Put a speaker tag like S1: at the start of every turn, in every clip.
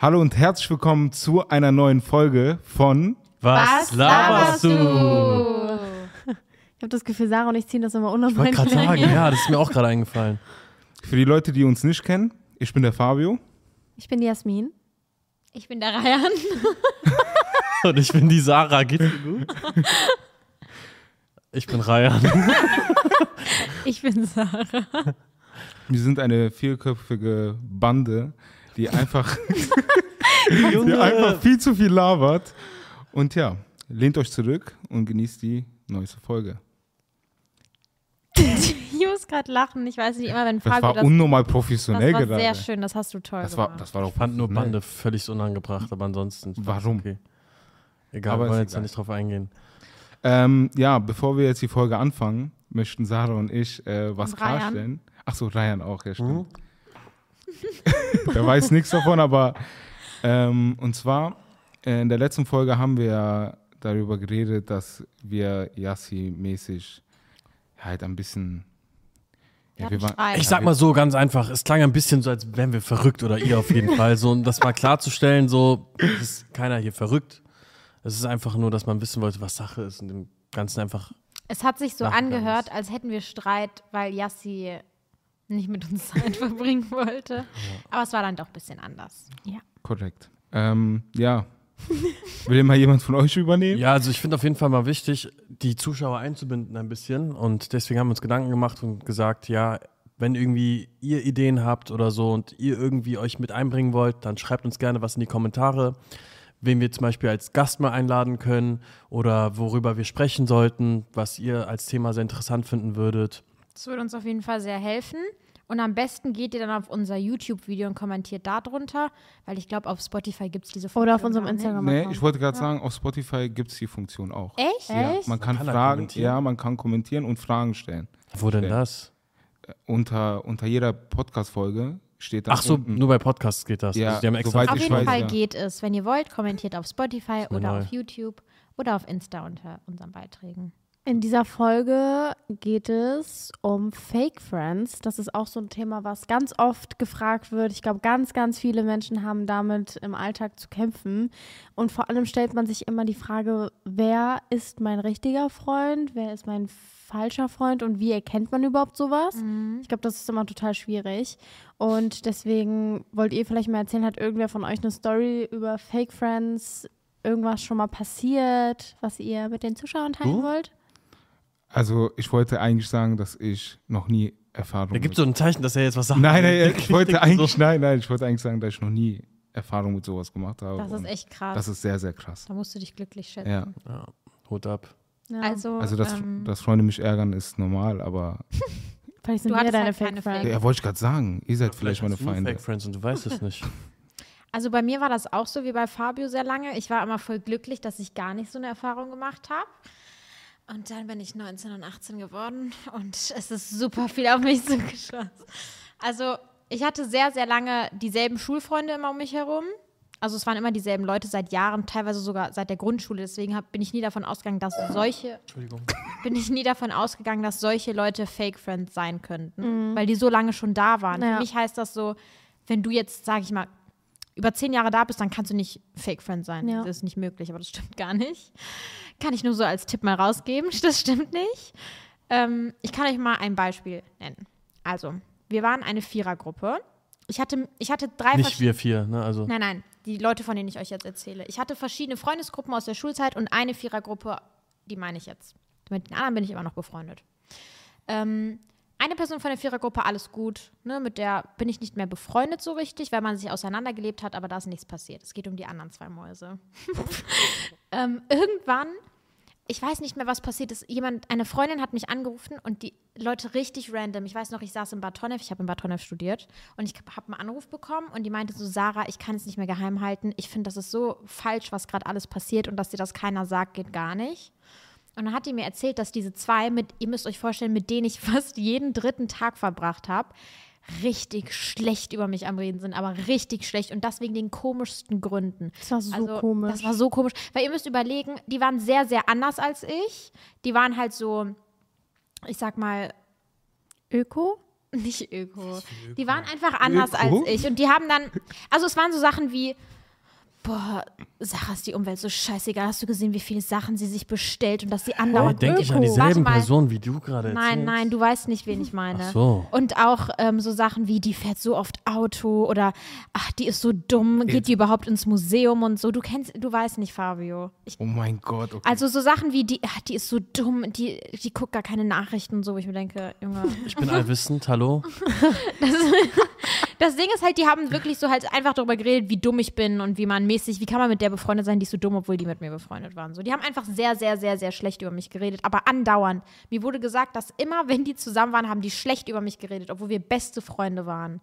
S1: Hallo und herzlich willkommen zu einer neuen Folge von
S2: Was, laberst du?
S3: Ich habe das Gefühl, Sarah und ich ziehen das immer
S2: Ich
S3: unnormal
S2: wollte gerade sagen, ja, das ist mir auch gerade eingefallen.
S1: Für die Leute, die uns nicht kennen, ich bin der Fabio.
S3: Ich bin die Jasmin.
S4: Ich bin der Ryan.
S2: Und ich bin die Sarah. Geht's dir gut? Ich bin Ryan.
S4: Ich bin Sarah.
S1: Wir sind eine vierköpfige Bande, die einfach, die einfach viel zu viel labert. Und ja, lehnt euch zurück und genießt die neueste Folge.
S4: Ich muss gerade lachen. Ich weiß nicht immer, wenn
S1: Das
S4: Fabio
S1: war
S4: das.
S1: unnormal
S4: Das
S1: professionell
S4: war
S1: gerade.
S4: sehr schön. Das hast du toll
S1: Das war,
S4: gemacht.
S1: das war doch
S2: Ich fand nur. Bande völlig unangebracht, aber ansonsten.
S1: Warum?
S2: Okay. Egal,
S1: Aber
S2: wir wollen jetzt da
S1: egal.
S2: nicht drauf eingehen.
S1: Ähm, ja, bevor wir jetzt die Folge anfangen, möchten Sarah und ich äh, was
S4: Und
S1: klarstellen. Ach so, Ryan auch, ja stimmt.
S2: Mhm.
S1: Der weiß nichts davon, aber ähm, und zwar äh, in der letzten Folge haben wir ja darüber geredet, dass wir Yassi-mäßig halt ein bisschen ja, wir waren.
S2: Ich sag mal so ganz einfach, es klang ein bisschen so, als wären wir verrückt oder ihr auf jeden Fall. So, um das mal klarzustellen, so es ist keiner hier verrückt. Es ist einfach nur, dass man wissen wollte, was Sache ist und dem Ganzen einfach.
S4: Es hat sich so angehört, als hätten wir Streit, weil Yassi nicht mit uns Zeit verbringen wollte. Aber es war dann doch ein bisschen anders. Ja.
S1: korrekt. Ähm, ja. Will mal jemand von euch übernehmen?
S2: Ja, also ich finde auf jeden Fall mal wichtig, die Zuschauer einzubinden ein bisschen. Und deswegen haben wir uns Gedanken gemacht und gesagt, ja, wenn irgendwie ihr Ideen habt oder so und ihr irgendwie euch mit einbringen wollt, dann schreibt uns gerne was in die Kommentare, wen wir zum Beispiel als Gast mal einladen können oder worüber wir sprechen sollten, was ihr als Thema sehr interessant finden würdet.
S4: Das würde uns auf jeden Fall sehr helfen. Und am besten geht ihr dann auf unser YouTube-Video und kommentiert da drunter, weil ich glaube, auf Spotify gibt es diese Funktion
S3: Oder auf unserem. Instagram.
S1: Nee, ich wollte gerade sagen, auf Spotify gibt es die Funktion auch.
S4: Echt?
S1: Ja,
S3: Echt?
S1: man kann,
S2: kann da
S1: Fragen,
S2: kommentieren?
S1: ja, man kann kommentieren und Fragen stellen.
S2: Wo denn das?
S1: Unter, unter jeder Podcast-Folge steht dann
S2: Ach so,
S1: unten,
S2: nur bei Podcasts geht das.
S1: Ja,
S2: also die haben extra
S4: Auf jeden
S1: weiß,
S4: Fall
S1: ja.
S4: geht es. Wenn ihr wollt, kommentiert auf Spotify oder
S2: neu.
S4: auf YouTube oder auf Insta unter unseren Beiträgen.
S3: In dieser Folge geht es um Fake Friends. Das ist auch so ein Thema, was ganz oft gefragt wird. Ich glaube, ganz, ganz viele Menschen haben damit im Alltag zu kämpfen. Und vor allem stellt man sich immer die Frage, wer ist mein richtiger Freund? Wer ist mein falscher Freund? Und wie erkennt man überhaupt sowas? Ich glaube, das ist immer total schwierig. Und deswegen wollt ihr vielleicht mal erzählen, hat irgendwer von euch eine Story über Fake Friends? Irgendwas schon mal passiert, was ihr mit den Zuschauern teilen
S2: Du?
S3: wollt?
S1: Also ich wollte eigentlich sagen, dass ich noch nie Erfahrung
S2: Da gibt
S1: mit-
S2: so ein Zeichen, dass er jetzt was sagt.
S1: Nein, nein, ich wollte eigentlich,
S2: so,
S1: nein, nein, ich wollte eigentlich sagen, dass ich noch nie Erfahrung mit sowas gemacht habe.
S4: Das ist echt krass.
S1: Das ist sehr, sehr krass.
S4: da musst du dich glücklich schätzen.
S1: Ja.
S2: Ja, Hut ab.
S3: Ja.
S4: Also,
S1: Also, dass,
S4: ähm,
S1: dass Freunde mich ärgern, ist normal, aber
S3: vielleicht sind
S4: du
S3: wir deine
S4: halt
S3: Fake Friends.
S1: Ja, wollte ich gerade sagen, ihr seid vielleicht meine
S2: hast du nur
S1: Feinde.
S2: Fake Friends und du weißt es nicht.
S4: also bei mir war das auch so wie bei Fabio sehr lange. Ich war immer voll glücklich, dass ich gar nicht so eine Erfahrung gemacht habe. Und dann bin ich 19 und 18 geworden und es ist super viel auf mich zugeschossen. Also ich hatte sehr, sehr lange dieselben Schulfreunde immer um mich herum. Also es waren immer dieselben Leute seit Jahren, teilweise sogar seit der Grundschule. Deswegen hab, bin ich nie davon ausgegangen, dass solche
S2: Entschuldigung.
S4: bin ich nie davon ausgegangen, dass solche Leute Fake Friends sein könnten, weil die so lange schon da waren.
S3: Ja.
S4: Für mich heißt das so, wenn du jetzt, sag ich mal, über zehn Jahre da bist, dann kannst du nicht Fake Friend sein.
S3: Ja.
S4: Das ist nicht möglich, aber das stimmt gar nicht. Kann ich nur so als Tipp mal rausgeben. Das stimmt nicht. Ähm, ich kann euch mal ein Beispiel nennen. Also, wir waren eine Vierergruppe. Ich hatte, ich hatte drei
S2: Nicht wir vier, ne? Also.
S4: Nein, nein, die Leute, von denen ich euch jetzt erzähle. Ich hatte verschiedene Freundesgruppen aus der Schulzeit und eine Vierergruppe, die meine ich jetzt. Mit den anderen bin ich immer noch befreundet. Ähm, eine Person von der Vierergruppe, alles gut. Ne, mit der bin ich nicht mehr befreundet so richtig, weil man sich auseinandergelebt hat, aber da ist nichts passiert. Es geht um die anderen zwei Mäuse. ähm, irgendwann, ich weiß nicht mehr, was passiert ist. Jemand, eine Freundin hat mich angerufen und die Leute richtig random. Ich weiß noch, ich saß in Bad ich habe in Bad studiert und ich habe einen Anruf bekommen und die meinte so, Sarah, ich kann es nicht mehr geheim halten. Ich finde, das ist so falsch, was gerade alles passiert und dass dir das keiner sagt, geht gar nicht. Und dann hat die mir erzählt, dass diese zwei, mit, ihr müsst euch vorstellen, mit denen ich fast jeden dritten Tag verbracht habe, richtig schlecht über mich am Reden sind, aber richtig schlecht und das wegen den komischsten Gründen.
S3: Das war so
S4: Also,
S3: komisch.
S4: Das war so komisch. Weil ihr müsst überlegen, die waren sehr, sehr anders als ich. Die waren halt so, ich sag mal,
S3: Öko?
S4: Nicht Öko. Die waren einfach anders
S1: Öko?
S4: als ich. Und die haben dann, also es waren so Sachen wie, boah, Sarah ist die Umwelt so scheißegal. Hast du gesehen, wie viele Sachen sie sich bestellt und dass sie
S2: Da
S4: andauernd
S2: denke ich an dieselben. Personen, wie du gerade
S4: Nein, nein, du weißt nicht, wen ich meine.
S2: Ach so.
S4: Und auch ähm, so Sachen wie, die fährt so oft Auto oder ach, die ist so dumm, geht die überhaupt ins Museum und so. Du kennst, du weißt nicht, Fabio. Ich,
S1: Oh mein Gott. Okay.
S4: also so Sachen wie, die, ach, die ist so dumm, die, die guckt gar keine Nachrichten und so, wo ich mir denke, Junge.
S2: Ich bin allwissend, hallo.
S4: Das Ding ist halt, die haben wirklich so halt einfach darüber geredet, wie dumm ich bin und wie man mäßig, wie kann man mit der befreundet sein, die ist so dumm, obwohl die mit mir befreundet waren. So, die haben einfach sehr, sehr, sehr, sehr schlecht über mich geredet, aber andauernd. Mir wurde gesagt, dass immer, wenn die zusammen waren, haben die schlecht über mich geredet, obwohl wir beste Freunde waren.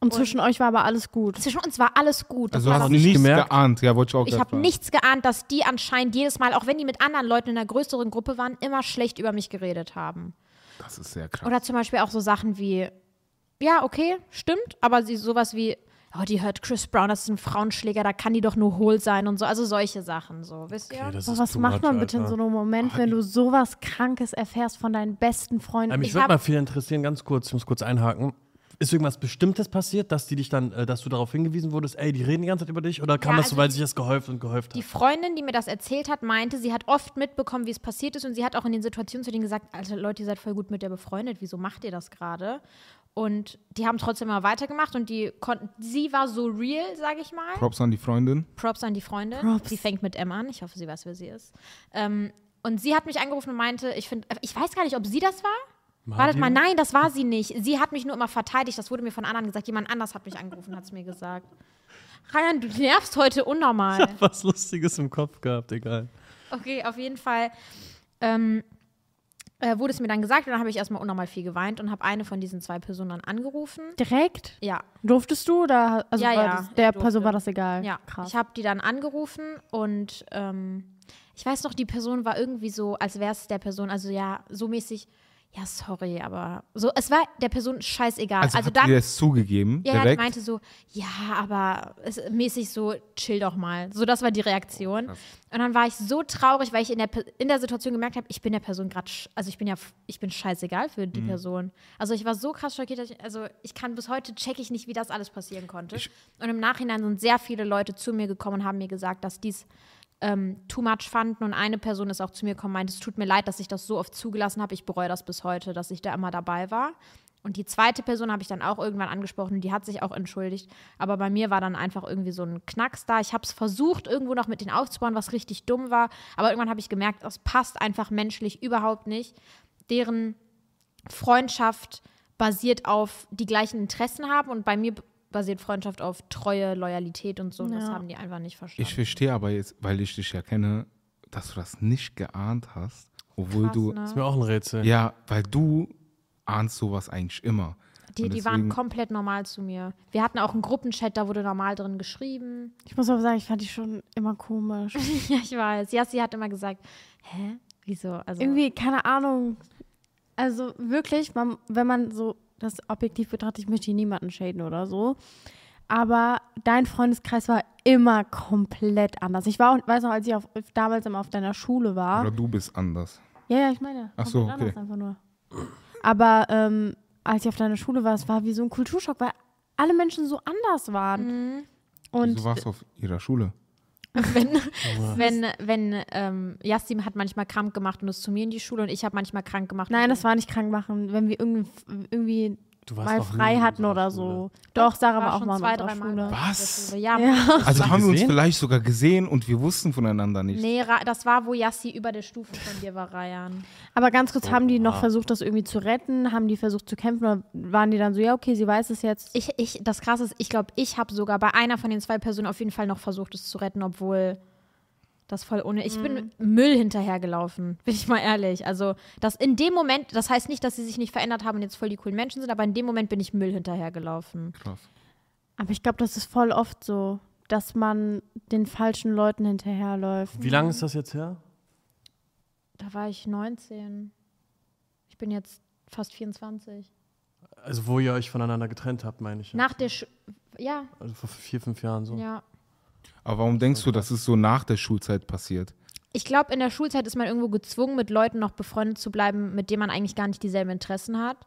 S3: Und zwischen euch war aber alles gut.
S4: Zwischen uns war alles gut. Das
S1: also
S4: war
S1: hast
S4: das
S1: du nichts
S2: gemerkt?
S1: geahnt. Ja, wollte ich auch
S4: ich habe nichts geahnt, dass die anscheinend jedes Mal, auch wenn die mit anderen Leuten in einer größeren Gruppe waren, immer schlecht über mich geredet haben.
S1: Das ist sehr krass.
S4: Oder zum Beispiel auch so Sachen wie, ja, okay, stimmt, aber sie sowas wie, oh, die hört Chris Brown, das ist ein Frauenschläger, da kann die doch nur hohl sein und so. Also solche Sachen so, wisst ihr?
S2: Okay, ist
S3: was macht
S2: much,
S3: man bitte in
S2: Alter.
S3: so einem Moment, wenn du sowas Krankes erfährst von deinen besten Freunden?
S2: Ähm, mich
S4: Ich
S2: würde mal viel interessieren, ganz kurz, ich muss kurz einhaken. Ist irgendwas Bestimmtes passiert, dass die dich dann, äh, dass du darauf hingewiesen wurdest, ey, die reden die ganze Zeit über dich? Oder kam
S4: Ja,
S2: das so,
S4: also
S2: weil sich das gehäuft und gehäuft
S4: Die
S2: hat?
S4: Freundin, die mir das erzählt hat, meinte, sie hat oft mitbekommen, wie es passiert ist und sie hat auch in den Situationen zu denen gesagt, also Leute, ihr seid voll gut mit der befreundet, wieso macht ihr das gerade? Und die haben trotzdem immer weitergemacht und die konnten, sie war so real, sage ich mal.
S1: Props an die Freundin.
S4: Props an die Freundin.
S3: Props.
S4: Sie fängt mit M an. Ich hoffe, sie weiß, wer sie ist. Ähm, und sie hat mich angerufen und meinte, ich finde, ich weiß gar nicht, ob sie das war. Wartet mal, nein, das war sie nicht. Sie hat mich nur immer verteidigt. Das wurde mir von anderen gesagt. Jemand anders hat mich angerufen, hat es mir gesagt. Ryan, du nervst heute unnormal.
S2: Was Lustiges im Kopf gehabt, egal.
S4: Okay, auf jeden Fall ähm, äh, wurde es mir dann gesagt und dann habe ich erstmal unnormal viel geweint und habe eine von diesen zwei Personen dann angerufen.
S3: Direkt?
S4: Ja,
S3: Durftest du oder also
S4: Ja, ja,
S3: das, der. Person war das egal?
S4: Ja,
S3: krass.
S4: ich habe die dann angerufen und ähm, ich weiß noch, die Person war irgendwie so, als wäre es der Person, also ja, so mäßig, ja, sorry, aber so, es war der Person scheißegal.
S1: Also,
S4: Also,
S1: hat
S4: dann,
S1: dir das zugegeben,
S4: ja, ja, die
S1: direkt?
S4: meinte so, ja, aber es, mäßig so, chill doch mal. So, das war die Reaktion.
S1: Krass.
S4: Und dann war ich so traurig, weil ich in der, in der Situation gemerkt habe, ich bin der Person gerade, also ich bin ja, ich bin scheißegal für
S1: Mhm.
S4: die Person. Also ich war so krass schockiert, dass ich, also ich kann bis heute check ich nicht, wie das alles passieren konnte.
S1: Ich-
S4: und im Nachhinein sind sehr viele Leute zu mir gekommen und haben mir gesagt, dass dies ähm, too much fanden. Und eine Person ist auch zu mir gekommen und meinte, es tut mir leid, dass ich das so oft zugelassen habe. Ich bereue das bis heute, dass ich da immer dabei war. Und die zweite Person habe ich dann auch irgendwann angesprochen und die hat sich auch entschuldigt. Aber bei mir war dann einfach irgendwie so ein Knacks da. Ich habe es versucht, irgendwo noch mit denen aufzubauen, was richtig dumm war. Aber irgendwann habe ich gemerkt, das passt einfach menschlich überhaupt nicht. Deren Freundschaft basiert auf die gleichen Interessen haben und bei mir basiert Freundschaft auf Treue, Loyalität und so. Und das
S3: Ja.
S4: haben die einfach nicht verstanden.
S1: Ich verstehe aber jetzt, weil ich dich ja kenne, dass du das nicht geahnt hast, obwohl
S4: Krass,
S1: du.
S4: ne?
S2: Ist mir auch ein Rätsel.
S1: Ja, weil du ahnst sowas eigentlich immer.
S4: Die, die waren komplett normal zu mir. Wir hatten auch einen Gruppenchat, da wurde normal drin geschrieben.
S3: Ich muss aber sagen, ich fand die schon immer komisch.
S4: ja, ich weiß. Jassi hat immer gesagt, hä? Wieso? Also,
S3: Irgendwie, keine Ahnung. Also wirklich, man, wenn man so das objektiv betrachtet, ich möchte hier niemanden shaden oder so. Aber dein Freundeskreis war immer komplett anders. Ich war auch, weiß noch, als ich auf, damals immer auf deiner Schule war.
S1: Oder du bist anders.
S3: Ja, ja, ich meine.
S1: Ach so,
S3: komplett
S1: okay.
S3: anders Einfach nur. Aber ähm, als ich auf deiner Schule war, es war wie so ein Kulturschock, weil alle Menschen so anders waren.
S4: Mhm.
S3: Und
S1: Wieso warst du auf ihrer Schule?
S4: wenn, wenn, wenn ähm, Yassim hat manchmal krank gemacht und ist zu mir in die Schule und ich habe manchmal krank gemacht.
S3: nein, das war nicht krank machen, wenn wir irgendwie, irgendwie mal frei
S2: in
S3: hatten
S2: unserer
S3: oder
S2: Schule.
S3: so. Doch, Sarah war, auch
S4: schon
S3: mal in
S4: zwei,
S3: unserer
S4: drei Mal.
S3: Schule.
S4: in
S1: Was?
S4: Ja,
S3: Ja.
S1: Also haben wir uns vielleicht sogar gesehen und wir wussten voneinander nicht.
S4: Nee, Ra- das war, wo Yassi über der Stufe von dir war, Rayan.
S3: Aber ganz kurz, haben die noch versucht, das irgendwie zu retten? Haben die versucht zu kämpfen? Oder waren die dann so, ja, okay, sie weiß es jetzt?
S4: Ich, ich, das Krasse ist, ich glaube, ich habe sogar bei einer von den zwei Personen auf jeden Fall noch versucht, es zu retten, obwohl das voll ohne. Ich bin Müll hinterhergelaufen, bin ich mal ehrlich. Also, das in dem Moment, das heißt nicht, dass sie sich nicht verändert haben und jetzt voll die coolen Menschen sind, aber in dem Moment bin ich Müll hinterhergelaufen.
S1: Krass.
S3: Aber ich glaube, das ist voll oft so, dass man den falschen Leuten hinterherläuft.
S2: Wie lange ist das jetzt her?
S4: Da war ich 19. Ich bin jetzt fast 24.
S2: Also, wo ihr euch voneinander getrennt habt, meine ich.
S4: Nach der Sch Ja,
S2: Also vor vier, fünf Jahren so.
S4: ja.
S1: Aber warum denkst du, das ist so nach der Schulzeit passiert?
S4: Ich glaube, in der Schulzeit ist man irgendwo gezwungen, mit Leuten noch befreundet zu bleiben, mit denen man eigentlich gar nicht dieselben Interessen hat.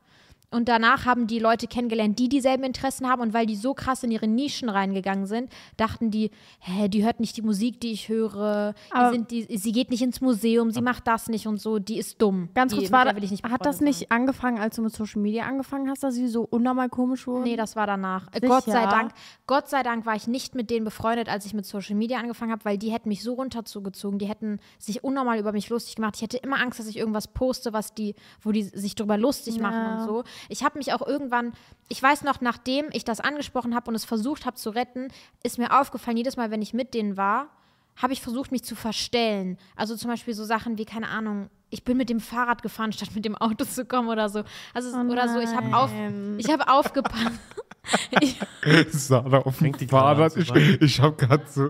S4: Und danach haben die Leute kennengelernt, die dieselben Interessen haben. Und weil die so krass in ihre Nischen reingegangen sind, dachten die, hä, die hört nicht die Musik, die ich höre. Die die, sie geht nicht ins Museum, sie macht das nicht und so. Die ist dumm.
S3: Ganz
S4: die,
S3: kurz,
S4: mit
S3: war,
S4: will ich nicht
S3: hat das nicht angefangen, als du mit Social Media angefangen hast, dass sie so unnormal komisch wurden?
S4: Nee, das war danach.
S3: Sicher?
S4: Gott sei Dank. Gott sei Dank war ich nicht mit denen befreundet, als ich mit Social Media angefangen habe, weil die hätten mich so runterzugezogen. Die hätten sich unnormal über mich lustig gemacht. Ich hätte immer Angst, dass ich irgendwas poste, was die, wo die sich drüber lustig machen
S3: Ja.
S4: und so. Ich habe mich auch irgendwann, ich weiß noch, nachdem ich das angesprochen habe und es versucht habe zu retten, ist mir aufgefallen, jedes Mal, wenn ich mit denen war, habe ich versucht, mich zu verstellen. Also zum Beispiel so Sachen wie, keine Ahnung, ich bin mit dem Fahrrad gefahren, statt mit dem Auto zu kommen oder so. Also,
S3: Oh
S4: oder so, ich habe auf, ich habe aufgepasst. ich,
S1: Sarah auf dem Fahrrad. Ich, ich habe gerade so.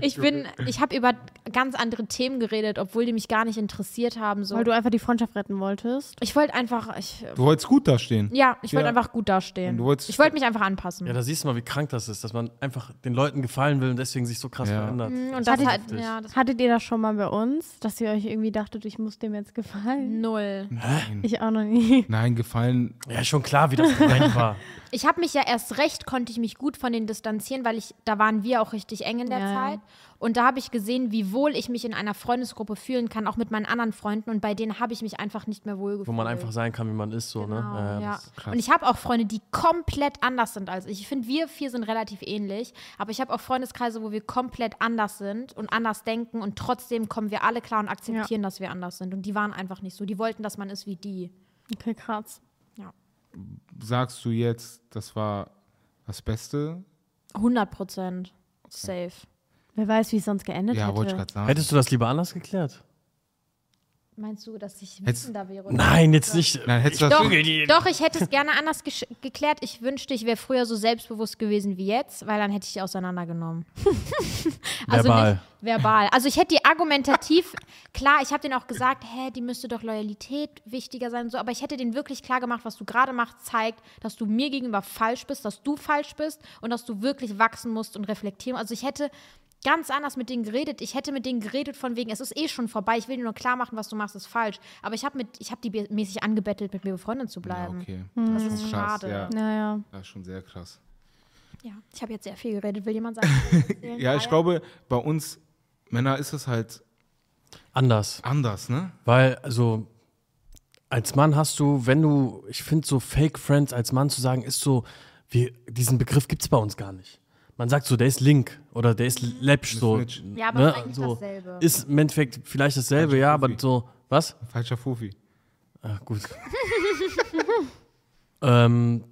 S4: ich bin, ich habe über ganz andere Themen geredet, obwohl die mich gar nicht interessiert haben. So.
S3: Weil du einfach die Freundschaft retten wolltest.
S4: Ich wollte einfach, ich,
S1: Du wolltest gut dastehen.
S4: ja, ich wollte
S1: Ja.
S4: einfach gut dastehen.
S1: Du wolltest-
S4: ich wollte mich einfach anpassen.
S2: Ja, da siehst du mal, wie krank das ist, dass man einfach den Leuten gefallen will und deswegen sich so krass
S1: Ja.
S2: verändert.
S4: Mhm, und
S2: Das
S4: halt,
S2: heftig.
S4: ja, das
S3: Hattet ihr das schon mal bei uns, dass ihr euch irgendwie dachtet, ich muss dem jetzt gefallen?
S4: null.
S1: Nein.
S3: Ich auch noch nie.
S1: Nein, gefallen.
S2: Ja, schon klar, wie das gemeint war.
S4: Ich habe mich ja erst recht, konnte ich mich gut von denen distanzieren, weil ich, da waren wir auch richtig eng in der
S3: Ja, ja.
S4: Zeit. Und da habe ich gesehen, wie wohl ich mich in einer Freundesgruppe fühlen kann, auch mit meinen anderen Freunden. Und bei denen habe ich mich einfach nicht mehr wohl gefühlt.
S2: Wo man einfach sein kann, wie man ist, so,
S4: Genau,
S2: ne? Ja,
S4: ja. Und ich habe auch Freunde, die komplett anders sind als ich. Ich finde, wir vier sind relativ ähnlich, aber ich habe auch Freundeskreise, wo wir komplett anders sind und anders denken und trotzdem kommen wir alle klar und akzeptieren, dass wir anders sind. Und die waren einfach nicht so. Die wollten, dass man ist wie die.
S3: Okay, krass.
S1: Sagst du jetzt, das war das Beste?
S4: 100 Prozent. Safe.
S3: Wer weiß, wie es sonst geendet
S1: Ja, wollte ich
S3: hätte.
S1: gerade sagen.
S2: Hättest du das lieber anders geklärt?
S4: Meinst du, dass ich
S1: Hättest-
S4: wissender wäre? oder?
S2: Nein, jetzt nicht.
S1: Nein, hättest du
S2: Ich
S1: das
S4: Doch,
S2: die-
S4: doch, ich hätte es gerne anders gesch- geklärt. Ich wünschte, ich wäre früher so selbstbewusst gewesen wie jetzt, weil dann hätte ich die auseinandergenommen. also
S2: Verbal.
S4: nicht verbal. Also ich hätte die argumentativ, klar, ich habe denen auch gesagt, hä, die müsste doch Loyalität wichtiger sein und so, aber ich hätte denen wirklich klar gemacht, was du gerade machst, zeigt, dass du mir gegenüber falsch bist, dass du falsch bist und dass du wirklich wachsen musst und reflektieren. Also ich hätte ganz anders mit denen geredet. Ich hätte mit denen geredet von wegen, es ist eh schon vorbei, ich will dir nur klar machen, was du machst, ist falsch. Aber ich habe mit, ich habe die mäßig angebettelt, mit mir befreundet zu
S1: Ja,
S4: bleiben.
S1: okay.
S4: Das
S1: Das
S4: ist
S1: ist krass.
S4: schade.
S1: Ja,
S3: Naja.
S1: das ist schon sehr krass.
S4: Ja, ich habe jetzt sehr viel geredet. Will jemand sagen?
S1: Ja, ich glaube, bei uns Männer ist es halt
S2: Anders.
S1: anders, ne?
S2: Weil, also, als Mann hast du, wenn du, ich finde so Fake Friends als Mann zu sagen, ist so, wie, diesen Begriff gibt es bei uns gar nicht. Man sagt so, der ist Link oder der ist Läppsch, so.
S1: Snitch.
S4: Ja, aber
S2: ne?
S4: ist eigentlich
S2: so.
S4: dasselbe.
S2: Ist im Endeffekt vielleicht dasselbe,
S1: Falscher
S2: ja, aber
S1: Profi.
S2: so, was?
S1: Falscher Fofi.
S2: Ah, gut. ähm,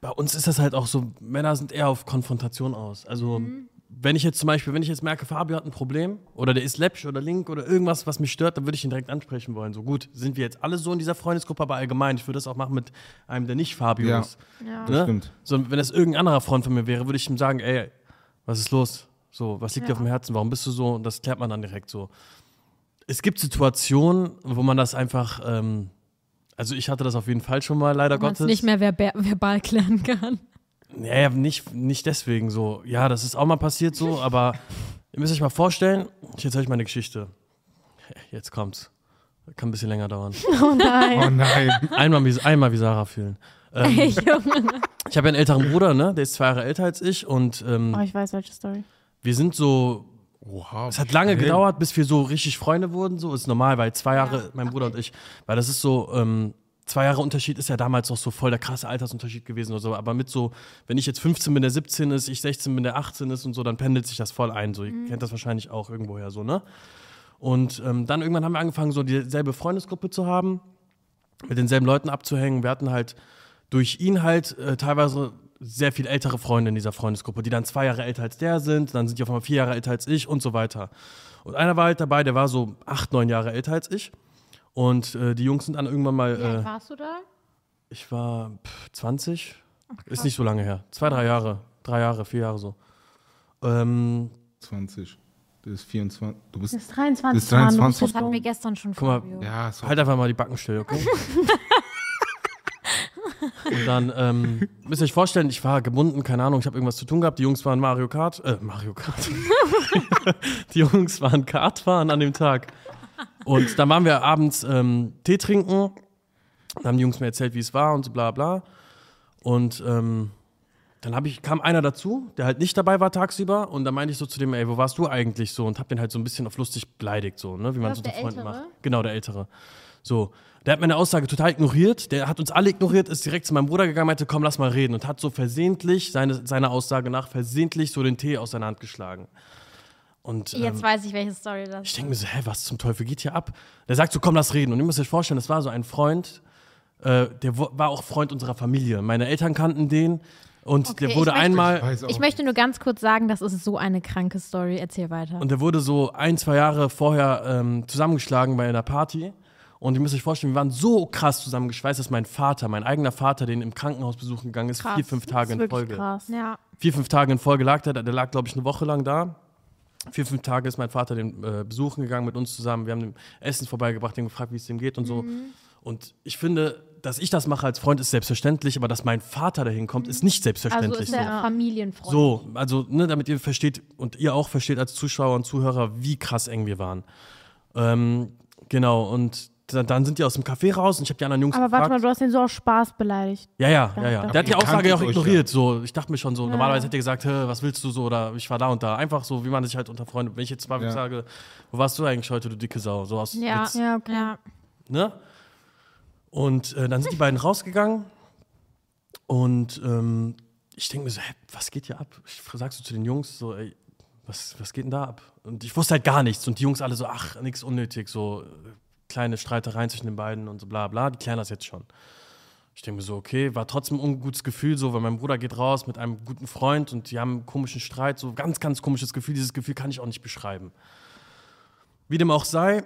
S2: bei uns ist das halt auch so, Männer sind eher auf Konfrontation aus. Also, wenn ich jetzt zum Beispiel, wenn ich jetzt merke, Fabio hat ein Problem oder der ist läppsch oder link oder irgendwas, was mich stört, dann würde ich ihn direkt ansprechen wollen. So gut, sind wir jetzt alle so in dieser Freundesgruppe, aber allgemein, ich würde das auch machen mit einem, der nicht Fabio
S1: Ja.
S2: ist.
S4: Ja.
S2: Ne?
S1: Stimmt.
S2: So, wenn das irgendein anderer Freund von mir wäre, würde ich ihm sagen, ey, was ist los? So, was liegt dir
S4: Ja.
S2: auf dem Herzen? Warum bist du so? Und das klärt man dann direkt so. Es gibt Situationen, wo man das einfach, ähm, also ich hatte das auf jeden Fall schon mal, leider
S4: man es
S2: Gottes.
S4: nicht mehr verba verbal klären kann.
S2: Ja, ja, nicht, nicht deswegen so. Ja, das ist auch mal passiert so, aber ihr müsst euch mal vorstellen, ich erzähle euch meine Geschichte. Jetzt kommt's. Kann ein bisschen länger dauern.
S3: Oh nein.
S1: Oh nein.
S2: Einmal wie, einmal wie Sarah fühlen. Ähm,
S4: Junge.
S2: ich habe ja einen älteren Bruder, ne? Der ist zwei Jahre älter als ich und ähm,
S3: Oh, ich weiß welche Story.
S2: wir sind so
S1: Oha.
S2: Es hat lange
S1: schnell.
S2: gedauert, bis wir so richtig Freunde wurden. So ist normal, weil zwei Jahre, mein Bruder und ich, weil das ist so, ähm, zwei Jahre Unterschied ist ja damals noch so voll der krasse Altersunterschied gewesen oder so. Aber mit so, wenn ich jetzt 15 bin, der 17 ist, ich 16 bin, der 18 ist und so, dann pendelt sich das voll ein. So, ihr kennt das wahrscheinlich auch irgendwoher so, ne? Und ähm, dann irgendwann haben wir angefangen, so dieselbe Freundesgruppe zu haben, mit denselben Leuten abzuhängen. Wir hatten halt durch ihn halt äh, teilweise sehr viel ältere Freunde in dieser Freundesgruppe, die dann zwei Jahre älter als der sind, dann sind die auf einmal vier Jahre älter als ich und so weiter. Und einer war halt dabei, der war so acht, neun Jahre älter als ich. Und äh, die Jungs sind dann irgendwann mal,
S4: Wie alt
S2: äh,
S4: warst du da?
S2: ich war pff, 20, ist nicht so lange her. Zwei, drei Jahre, drei Jahre, vier Jahre so. Ähm,
S1: 20. Du bist 24. Du bist.
S3: Das ist 23.
S1: Das ist 23.
S3: Mann, du bist
S4: Das hatten wir gestern schon,
S2: Guck mal.
S1: Ja, so.
S2: Halt einfach mal die Backen still, okay? Und dann ähm, müsst ihr euch vorstellen, ich war gebunden, keine Ahnung, ich habe irgendwas zu tun gehabt. Die Jungs waren Mario Kart, äh, Mario Kart. die Jungs waren Kartfahren an dem Tag. Und dann waren wir abends ähm, Tee trinken Dann haben die Jungs mir erzählt, wie es war und so bla bla. Und ähm, dann ich, kam einer dazu, der halt nicht dabei war tagsüber. Und dann meinte ich so zu dem, ey, wo warst du eigentlich so? Und hab den halt so ein bisschen auf lustig beleidigt, so, ne? wie man so mit Freunden
S4: Ältere?
S2: macht. Genau, der Ältere. So. Der hat meine Aussage total ignoriert. Der hat uns alle ignoriert, ist direkt zu meinem Bruder gegangen, meinte, komm, lass mal reden. Und hat so versehentlich, seine, seiner Aussage nach, versehentlich so den Tee aus seiner Hand geschlagen. Und,
S4: Jetzt
S2: ähm,
S4: weiß ich, welche Story das
S2: ich
S4: ist.
S2: denke mir so, hä, was zum Teufel geht hier ab? Der sagt so, komm, lass reden. Und ihr müsst euch vorstellen, das war so ein Freund, äh, der war auch Freund unserer Familie. Meine Eltern kannten den und
S4: Okay,
S2: der wurde
S4: ich möchte-
S2: einmal,
S1: weiß auch
S4: Ich möchte nur ganz kurz sagen, das ist so eine kranke Story. Erzähl weiter.
S2: und der wurde so ein, zwei Jahre vorher ähm, zusammengeschlagen bei einer Party. Und ihr müsst euch vorstellen, wir waren so krass zusammengeschweißt, dass mein Vater, mein eigener Vater, den im Krankenhaus besuchen gegangen ist,
S3: Krass.
S2: vier, fünf
S3: Das
S2: Tage
S3: ist
S2: in Folge.
S3: Krass.
S4: ja.
S2: Vier, fünf Tage in Folge lag der, da. der lag, glaube ich, eine Woche lang da. Vier, fünf Tage ist mein Vater den äh, besuchen gegangen mit uns zusammen. Wir haben dem Essen vorbeigebracht, den gefragt, wie es dem geht und so.
S3: Mhm.
S2: Und ich finde, dass ich das mache als Freund, ist selbstverständlich, aber dass mein Vater dahin kommt, ist nicht
S4: Also
S2: selbstverständlich.
S4: ist der
S3: so.
S4: Familienfreund.
S2: So, also, ne, damit ihr versteht und ihr auch versteht als Zuschauer und Zuhörer, wie krass eng wir waren. Ähm, genau, und dann, dann sind die aus dem Café raus und ich habe die anderen Jungs
S3: Aber warte
S2: gefragt.
S3: mal, du hast den so aus Spaß beleidigt.
S2: Ja, ja, ja, ja. Der hat die Aussage ja auch ignoriert. So, ich dachte mir schon so,
S3: Ja.
S2: normalerweise hätte er gesagt, Hä, was willst du so oder ich war da und da. Einfach so, wie man sich halt unter Freunden. Wenn ich jetzt mal
S1: Ja.
S2: sage, wo warst du eigentlich heute, du dicke Sau? So aus
S4: Ja.
S2: Witz,
S3: Ja, okay.
S4: Ja.
S2: ne? Und äh, dann sind die beiden rausgegangen und ähm, ich denke mir so, hä, was geht hier ab? Ich sag so zu den Jungs so, ey, was, was geht denn da ab? Und ich wusste halt gar nichts. Und die Jungs alle so, ach, nichts unnötig, so äh, kleine Streitereien zwischen den beiden und so bla bla, die klären das jetzt schon. Ich denke mir so, okay, war trotzdem ein ungutes Gefühl, so, weil mein Bruder geht raus mit einem guten Freund und die haben einen komischen Streit, so ganz, ganz komisches Gefühl. Dieses Gefühl kann ich auch nicht beschreiben. Wie dem auch sei,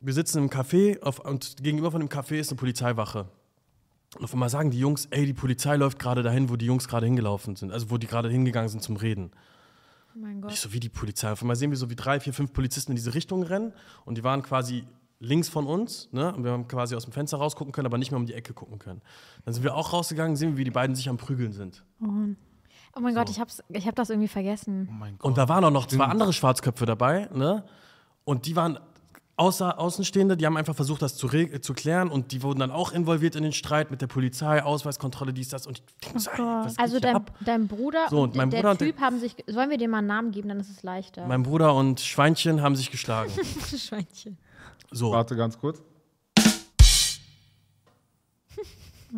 S2: wir sitzen im Café auf, und gegenüber von dem Café ist eine Polizeiwache. Und auf einmal sagen die Jungs, ey, die Polizei läuft gerade dahin, wo die Jungs gerade hingelaufen sind, also wo die gerade hingegangen sind zum Reden.
S4: Oh mein Gott.
S2: Ich so, wie die Polizei. Auf einmal sehen wir so, wie drei, vier, fünf Polizisten in diese Richtung rennen und die waren quasi links von uns, ne? Und wir haben quasi aus dem Fenster rausgucken können, aber nicht mehr um die Ecke gucken können. Dann sind wir auch rausgegangen, sehen wir, wie die beiden sich am Prügeln sind.
S4: Oh mein Gott, ich hab's, ich hab das irgendwie vergessen.
S1: Oh mein Gott.
S2: Und da waren auch noch zwei andere Schwarzköpfe dabei, ne? Und die waren außer Außenstehende, die haben einfach versucht, das zu, äh, zu klären und die wurden dann auch involviert in den Streit mit der Polizei, Ausweiskontrolle, dies, das. Und ich denke so, ey, was
S4: Also dein,
S2: ab?
S4: dein Bruder
S2: So, und mein
S4: der
S2: Bruder und der-
S4: Typ haben sich. Sollen wir dem mal einen Namen geben, dann ist es leichter.
S2: Mein Bruder und Schweinchen haben sich geschlagen.
S4: Schweinchen.
S2: So.
S1: Warte ganz kurz.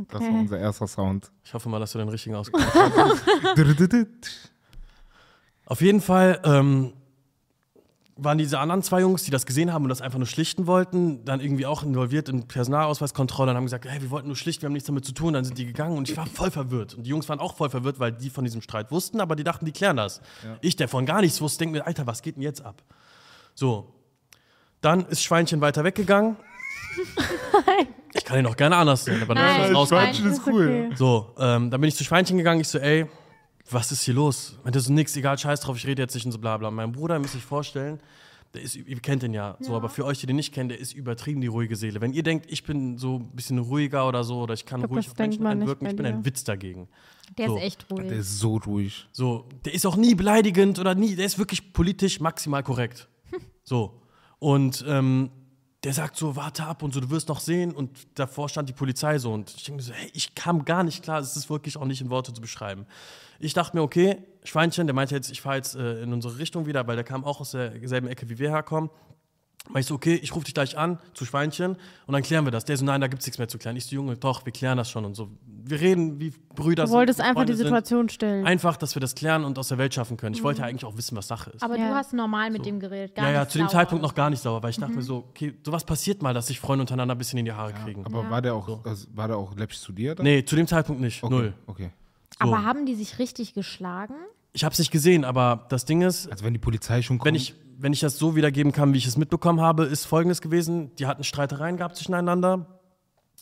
S1: Das war
S3: Okay.
S1: unser erster Sound.
S2: Ich hoffe mal, dass du den richtigen ausgemacht hast. Auf jeden Fall ähm, waren diese anderen zwei Jungs, die das gesehen haben und das einfach nur schlichten wollten, dann irgendwie auch involviert in Personalausweiskontrolle und haben gesagt, hey, wir wollten nur schlichten, wir haben nichts damit zu tun. Dann sind die gegangen und ich war voll verwirrt. Und die Jungs waren auch voll verwirrt, weil die von diesem Streit wussten, aber die dachten, die klären das. Ich, der von gar nichts wusste, denke mir, Alter, was geht denn jetzt ab? So. Dann ist Schweinchen weiter weggegangen. ich kann ihn auch gerne anders sehen, aber dann
S4: Nein,
S2: ist das rausgekommen.
S1: Schweinchen ist cool.
S2: So, ähm, dann bin ich zu Schweinchen gegangen. Ich so, ey, was ist hier los? Meinte so, nix, egal, scheiß drauf, ich rede jetzt nicht und so bla bla. Mein Bruder, müsst euch vorstellen, der ist, ihr kennt den ja, so, aber für euch, die den nicht kennen, der ist übertrieben die ruhige Seele. Wenn ihr denkt, ich bin so ein bisschen ruhiger oder so, oder ich kann
S3: Ich glaub,
S2: ruhig auf Menschen einwirken, ich bin ein. Witz dagegen.
S4: Der
S2: So.
S4: ist echt ruhig.
S1: Der ist so ruhig.
S2: So, der ist auch nie beleidigend oder nie, der ist wirklich politisch maximal korrekt. So. Und ähm, der sagt so, warte ab und so, du wirst noch sehen. Und davor stand die Polizei so. Und ich denke so, hey, ich kam gar nicht klar, es ist wirklich auch nicht in Worte zu beschreiben. Ich dachte mir, okay, Schweinchen, der meinte jetzt, ich fahre jetzt äh, in unsere Richtung wieder, weil der kam auch aus derselben Ecke, wie wir herkommen. Meinte ich so, okay, ich rufe dich gleich an zu Schweinchen und dann klären wir das. Der so, nein, da gibt es nichts mehr zu klären. Ich so, Junge, doch, wir klären das schon und so. Wir reden wie Brüder
S3: Du wolltest
S2: sind,
S3: einfach die
S2: Freunde sind.
S3: Situation stellen.
S2: Einfach, dass wir das klären und aus der Welt schaffen können. Ich wollte ja eigentlich auch wissen, was Sache ist.
S4: Aber
S3: Ja.
S4: du hast normal mit dem geredet. Gar
S2: ja, ja,
S4: nicht
S2: zu dem
S4: sauer.
S2: Zeitpunkt noch gar nicht sauer, weil ich dachte mir so, okay, sowas passiert mal, dass sich Freunde untereinander ein bisschen in die Haare kriegen.
S1: Aber war der auch, also, war der auch läppisch zu dir? Dann?
S2: Nee, zu dem Zeitpunkt nicht.
S1: okay.
S2: Null.
S1: Okay.
S2: So.
S4: Aber haben die sich richtig geschlagen?
S2: Ich habe es nicht gesehen, aber das Ding ist,
S1: Also wenn die Polizei schon kommt.
S2: wenn ich, wenn ich das so wiedergeben kann, wie ich es mitbekommen habe, ist folgendes gewesen: Die hatten Streitereien gehabt zwischeneinander.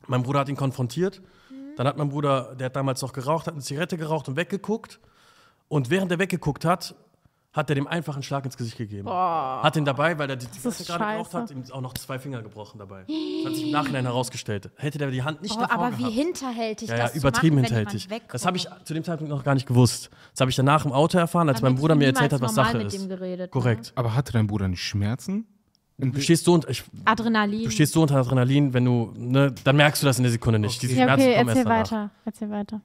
S2: Mein Bruder hat ihn konfrontiert. Dann hat mein Bruder, der hat damals noch geraucht, hat eine Zigarette geraucht und weggeguckt. Und während er weggeguckt hat, hat er dem einfach einen Schlag ins Gesicht gegeben. Hat ihn dabei, weil er die Zigarette
S3: ist
S2: gerade geraucht hat, ihm auch noch zwei Finger gebrochen dabei. Das hat sich im Nachhinein herausgestellt. Hätte der die Hand nicht
S4: Oh,
S2: davor
S4: aber
S2: gehabt.
S4: wie hinterhältig
S2: Ja, ja,
S4: das
S2: übertrieben
S4: zu machen,
S2: hinterhältig. Das habe ich zu dem Zeitpunkt noch gar nicht gewusst. Das habe ich danach im Auto erfahren, als
S4: Dann
S2: mein Bruder mir erzählt hat, was Sache
S4: mit
S2: ist.
S4: dem geredet, ne?
S2: Korrekt.
S1: aber hatte dein Bruder nicht Schmerzen?
S2: du stehst so unter, ich,
S4: Adrenalin.
S2: du stehst so unter Adrenalin, wenn du, ne, dann merkst du das in der Sekunde nicht. Diese
S3: Ja,
S2: Schmerzen
S3: okay,
S2: kommen erst
S3: erzähl
S2: danach.
S3: weiter. Erzähl weiter.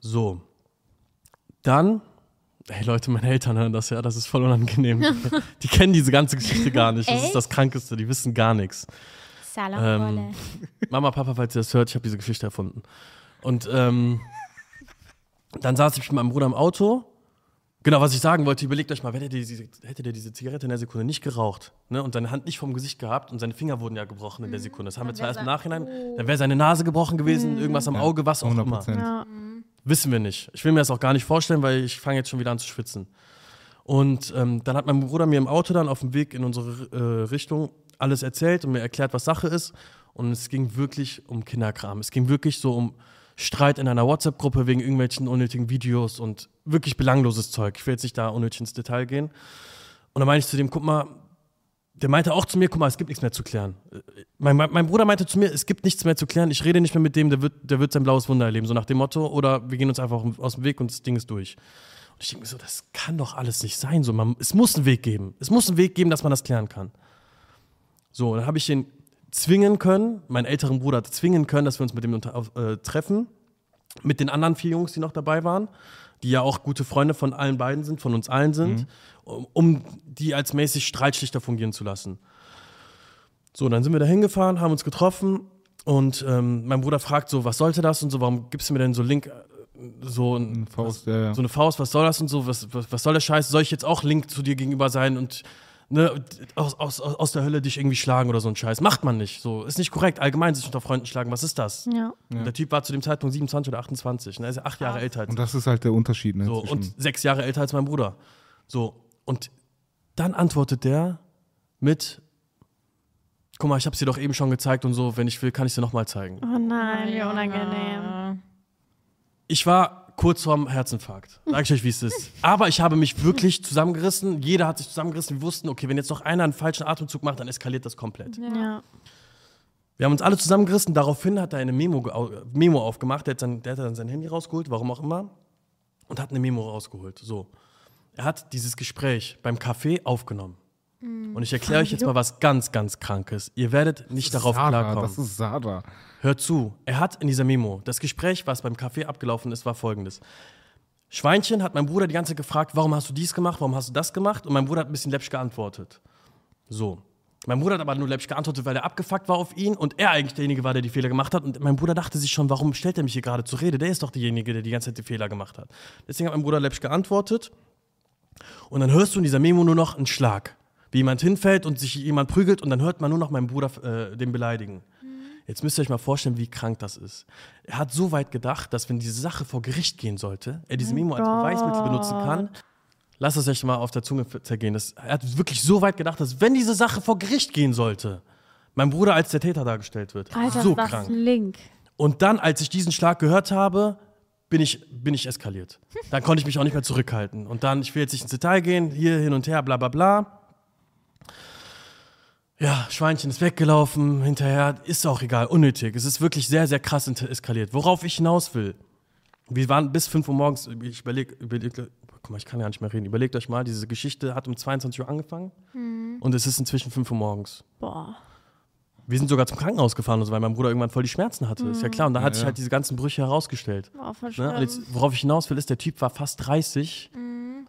S2: So. Dann, ey Leute, meine Eltern hören das ja, das ist voll unangenehm. die kennen diese ganze Geschichte gar nicht. Das ist das Krankeste, die wissen gar nichts.
S4: Salamrolle.
S2: Ähm, Mama, Papa, falls ihr das hört, ich habe diese Geschichte erfunden. Und ähm, dann saß ich mit meinem Bruder im Auto. Genau, was ich sagen wollte, überlegt euch mal, hätte der diese, hätte der diese Zigarette in der Sekunde nicht geraucht ne, und seine Hand nicht vom Gesicht gehabt und seine Finger wurden ja gebrochen in der Sekunde. Das haben wir zwar erst im Nachhinein, dann wäre seine Nase gebrochen gewesen, irgendwas am
S1: Ja,
S2: Auge, was auch
S1: 100
S2: immer.
S1: Prozent.
S3: Ja.
S2: Wissen wir nicht. Ich will mir das auch gar nicht vorstellen, weil ich fange jetzt schon wieder an zu schwitzen. Und ähm, dann hat mein Bruder mir im Auto dann auf dem Weg in unsere äh, Richtung alles erzählt und mir erklärt, was Sache ist. Und es ging wirklich um Kinderkram. Es ging wirklich so um Streit in einer WhatsApp-Gruppe wegen irgendwelchen unnötigen Videos und wirklich belangloses Zeug. Ich will jetzt nicht da unnötig ins Detail gehen. Und dann meinte ich zu dem, guck mal, der meinte auch zu mir, guck mal, es gibt nichts mehr zu klären. Mein, mein, mein Bruder meinte zu mir, es gibt nichts mehr zu klären, ich rede nicht mehr mit dem, der wird, der wird sein blaues Wunder erleben, so nach dem Motto, oder wir gehen uns einfach aus dem Weg und das Ding ist durch. Und ich denke mir so, das kann doch alles nicht sein. So, man, es muss einen Weg geben. Es muss einen Weg geben, dass man das klären kann. So, dann habe ich ihn zwingen können, meinen älteren Bruder zwingen können, dass wir uns mit dem unter, äh, treffen. Mit den anderen vier Jungs, die noch dabei waren, die ja auch gute Freunde von allen beiden sind, von uns allen sind, um, um die als mäßig Streitschlichter fungieren zu lassen. So, dann sind wir da hingefahren, haben uns getroffen und ähm, mein Bruder fragt so, was sollte das und so, warum gibst du mir denn so Link, äh, so ein,
S1: Faust, ja, ja.
S2: so eine Faust, was soll das und so, was, was, was soll der Scheiß? Soll ich jetzt auch Link zu dir gegenüber sein und ne, aus, aus, aus der Hölle dich irgendwie schlagen oder so ein Scheiß? Macht man nicht. So, ist nicht korrekt. Allgemein sich unter Freunden schlagen, was ist das?
S3: Ja.
S2: Und der Typ war zu dem Zeitpunkt 27 oder 28, ne? er ist ja acht Jahre älter als
S1: Und das ist halt der Unterschied. Ne,
S2: so, und sechs Jahre älter als mein Bruder. So, und dann antwortet der mit, guck mal, ich hab's dir doch eben schon gezeigt und so, wenn ich will, kann ich dir nochmal zeigen.
S3: Oh nein, wie unangenehm.
S2: Ich war kurz vorm Herzinfarkt. Sag ich euch, wie es ist. Aber ich habe mich wirklich zusammengerissen. Jeder hat sich zusammengerissen. Wir wussten, okay, wenn jetzt noch einer einen falschen Atemzug macht, dann eskaliert das komplett.
S3: Ja.
S2: Wir haben uns alle zusammengerissen. Daraufhin hat er eine Memo, Memo aufgemacht. Der hat, dann, der hat dann sein Handy rausgeholt, warum auch immer, und hat eine Memo rausgeholt. So. Er hat dieses Gespräch beim Café aufgenommen. Und ich erkläre euch jetzt mal was ganz, ganz Krankes. Ihr werdet nicht darauf
S1: Sarah,
S2: klarkommen.
S1: Das ist Sada.
S2: Hört zu. Er hat in dieser Memo, das Gespräch, was beim Café abgelaufen ist, war folgendes. Schweinchen hat mein Bruder die ganze Zeit gefragt, warum hast du dies gemacht, warum hast du das gemacht? Und mein Bruder hat ein bisschen läppisch geantwortet. So. Mein Bruder hat aber nur läppisch geantwortet, weil er abgefuckt war auf ihn und er eigentlich derjenige war, der die Fehler gemacht hat. Und mein Bruder dachte sich schon, warum stellt er mich hier gerade zur Rede? Der ist doch derjenige, der die ganze Zeit die Fehler gemacht hat. Deswegen hat mein Bruder läppisch geantwortet. Und dann hörst du in dieser Memo nur noch einen Schlag. Wie jemand hinfällt und sich jemand prügelt und dann hört man nur noch meinen Bruder äh, den beleidigen. Jetzt müsst ihr euch mal vorstellen, wie krank das ist. Er hat so weit gedacht, dass wenn diese Sache vor Gericht gehen sollte, er diese Memo als Beweismittel benutzen kann. Lasst es euch mal auf der Zunge zergehen. Das, er hat wirklich so weit gedacht, dass wenn diese Sache vor Gericht gehen sollte, mein Bruder als der Täter dargestellt wird.
S3: Alter,
S2: so krank.
S3: Link.
S2: Und dann, als ich diesen Schlag gehört habe, bin ich, bin ich eskaliert. Dann konnte ich mich auch nicht mehr zurückhalten. Und dann, ich will jetzt nicht ins Detail gehen, hier hin und her, bla bla bla. Ja, Schweinchen ist weggelaufen, hinterher ist auch egal, unnötig. Es ist wirklich sehr, sehr krass eskaliert. Worauf ich hinaus will, wir waren bis 5 Uhr morgens, ich überlege, überleg, guck mal, ich kann ja nicht mehr reden. Überlegt euch mal, diese Geschichte hat um 22 Uhr angefangen und es ist inzwischen 5 Uhr morgens.
S3: Boah.
S2: Wir sind sogar zum Krankenhaus gefahren, und so, weil mein Bruder irgendwann voll die Schmerzen hatte. Ist ja klar. Und da hat
S1: Ja,
S2: sich
S1: ja.
S2: halt diese ganzen Brüche herausgestellt.
S3: Boah, voll
S2: Ne? Und jetzt, worauf ich hinaus will, ist, der Typ war fast 30.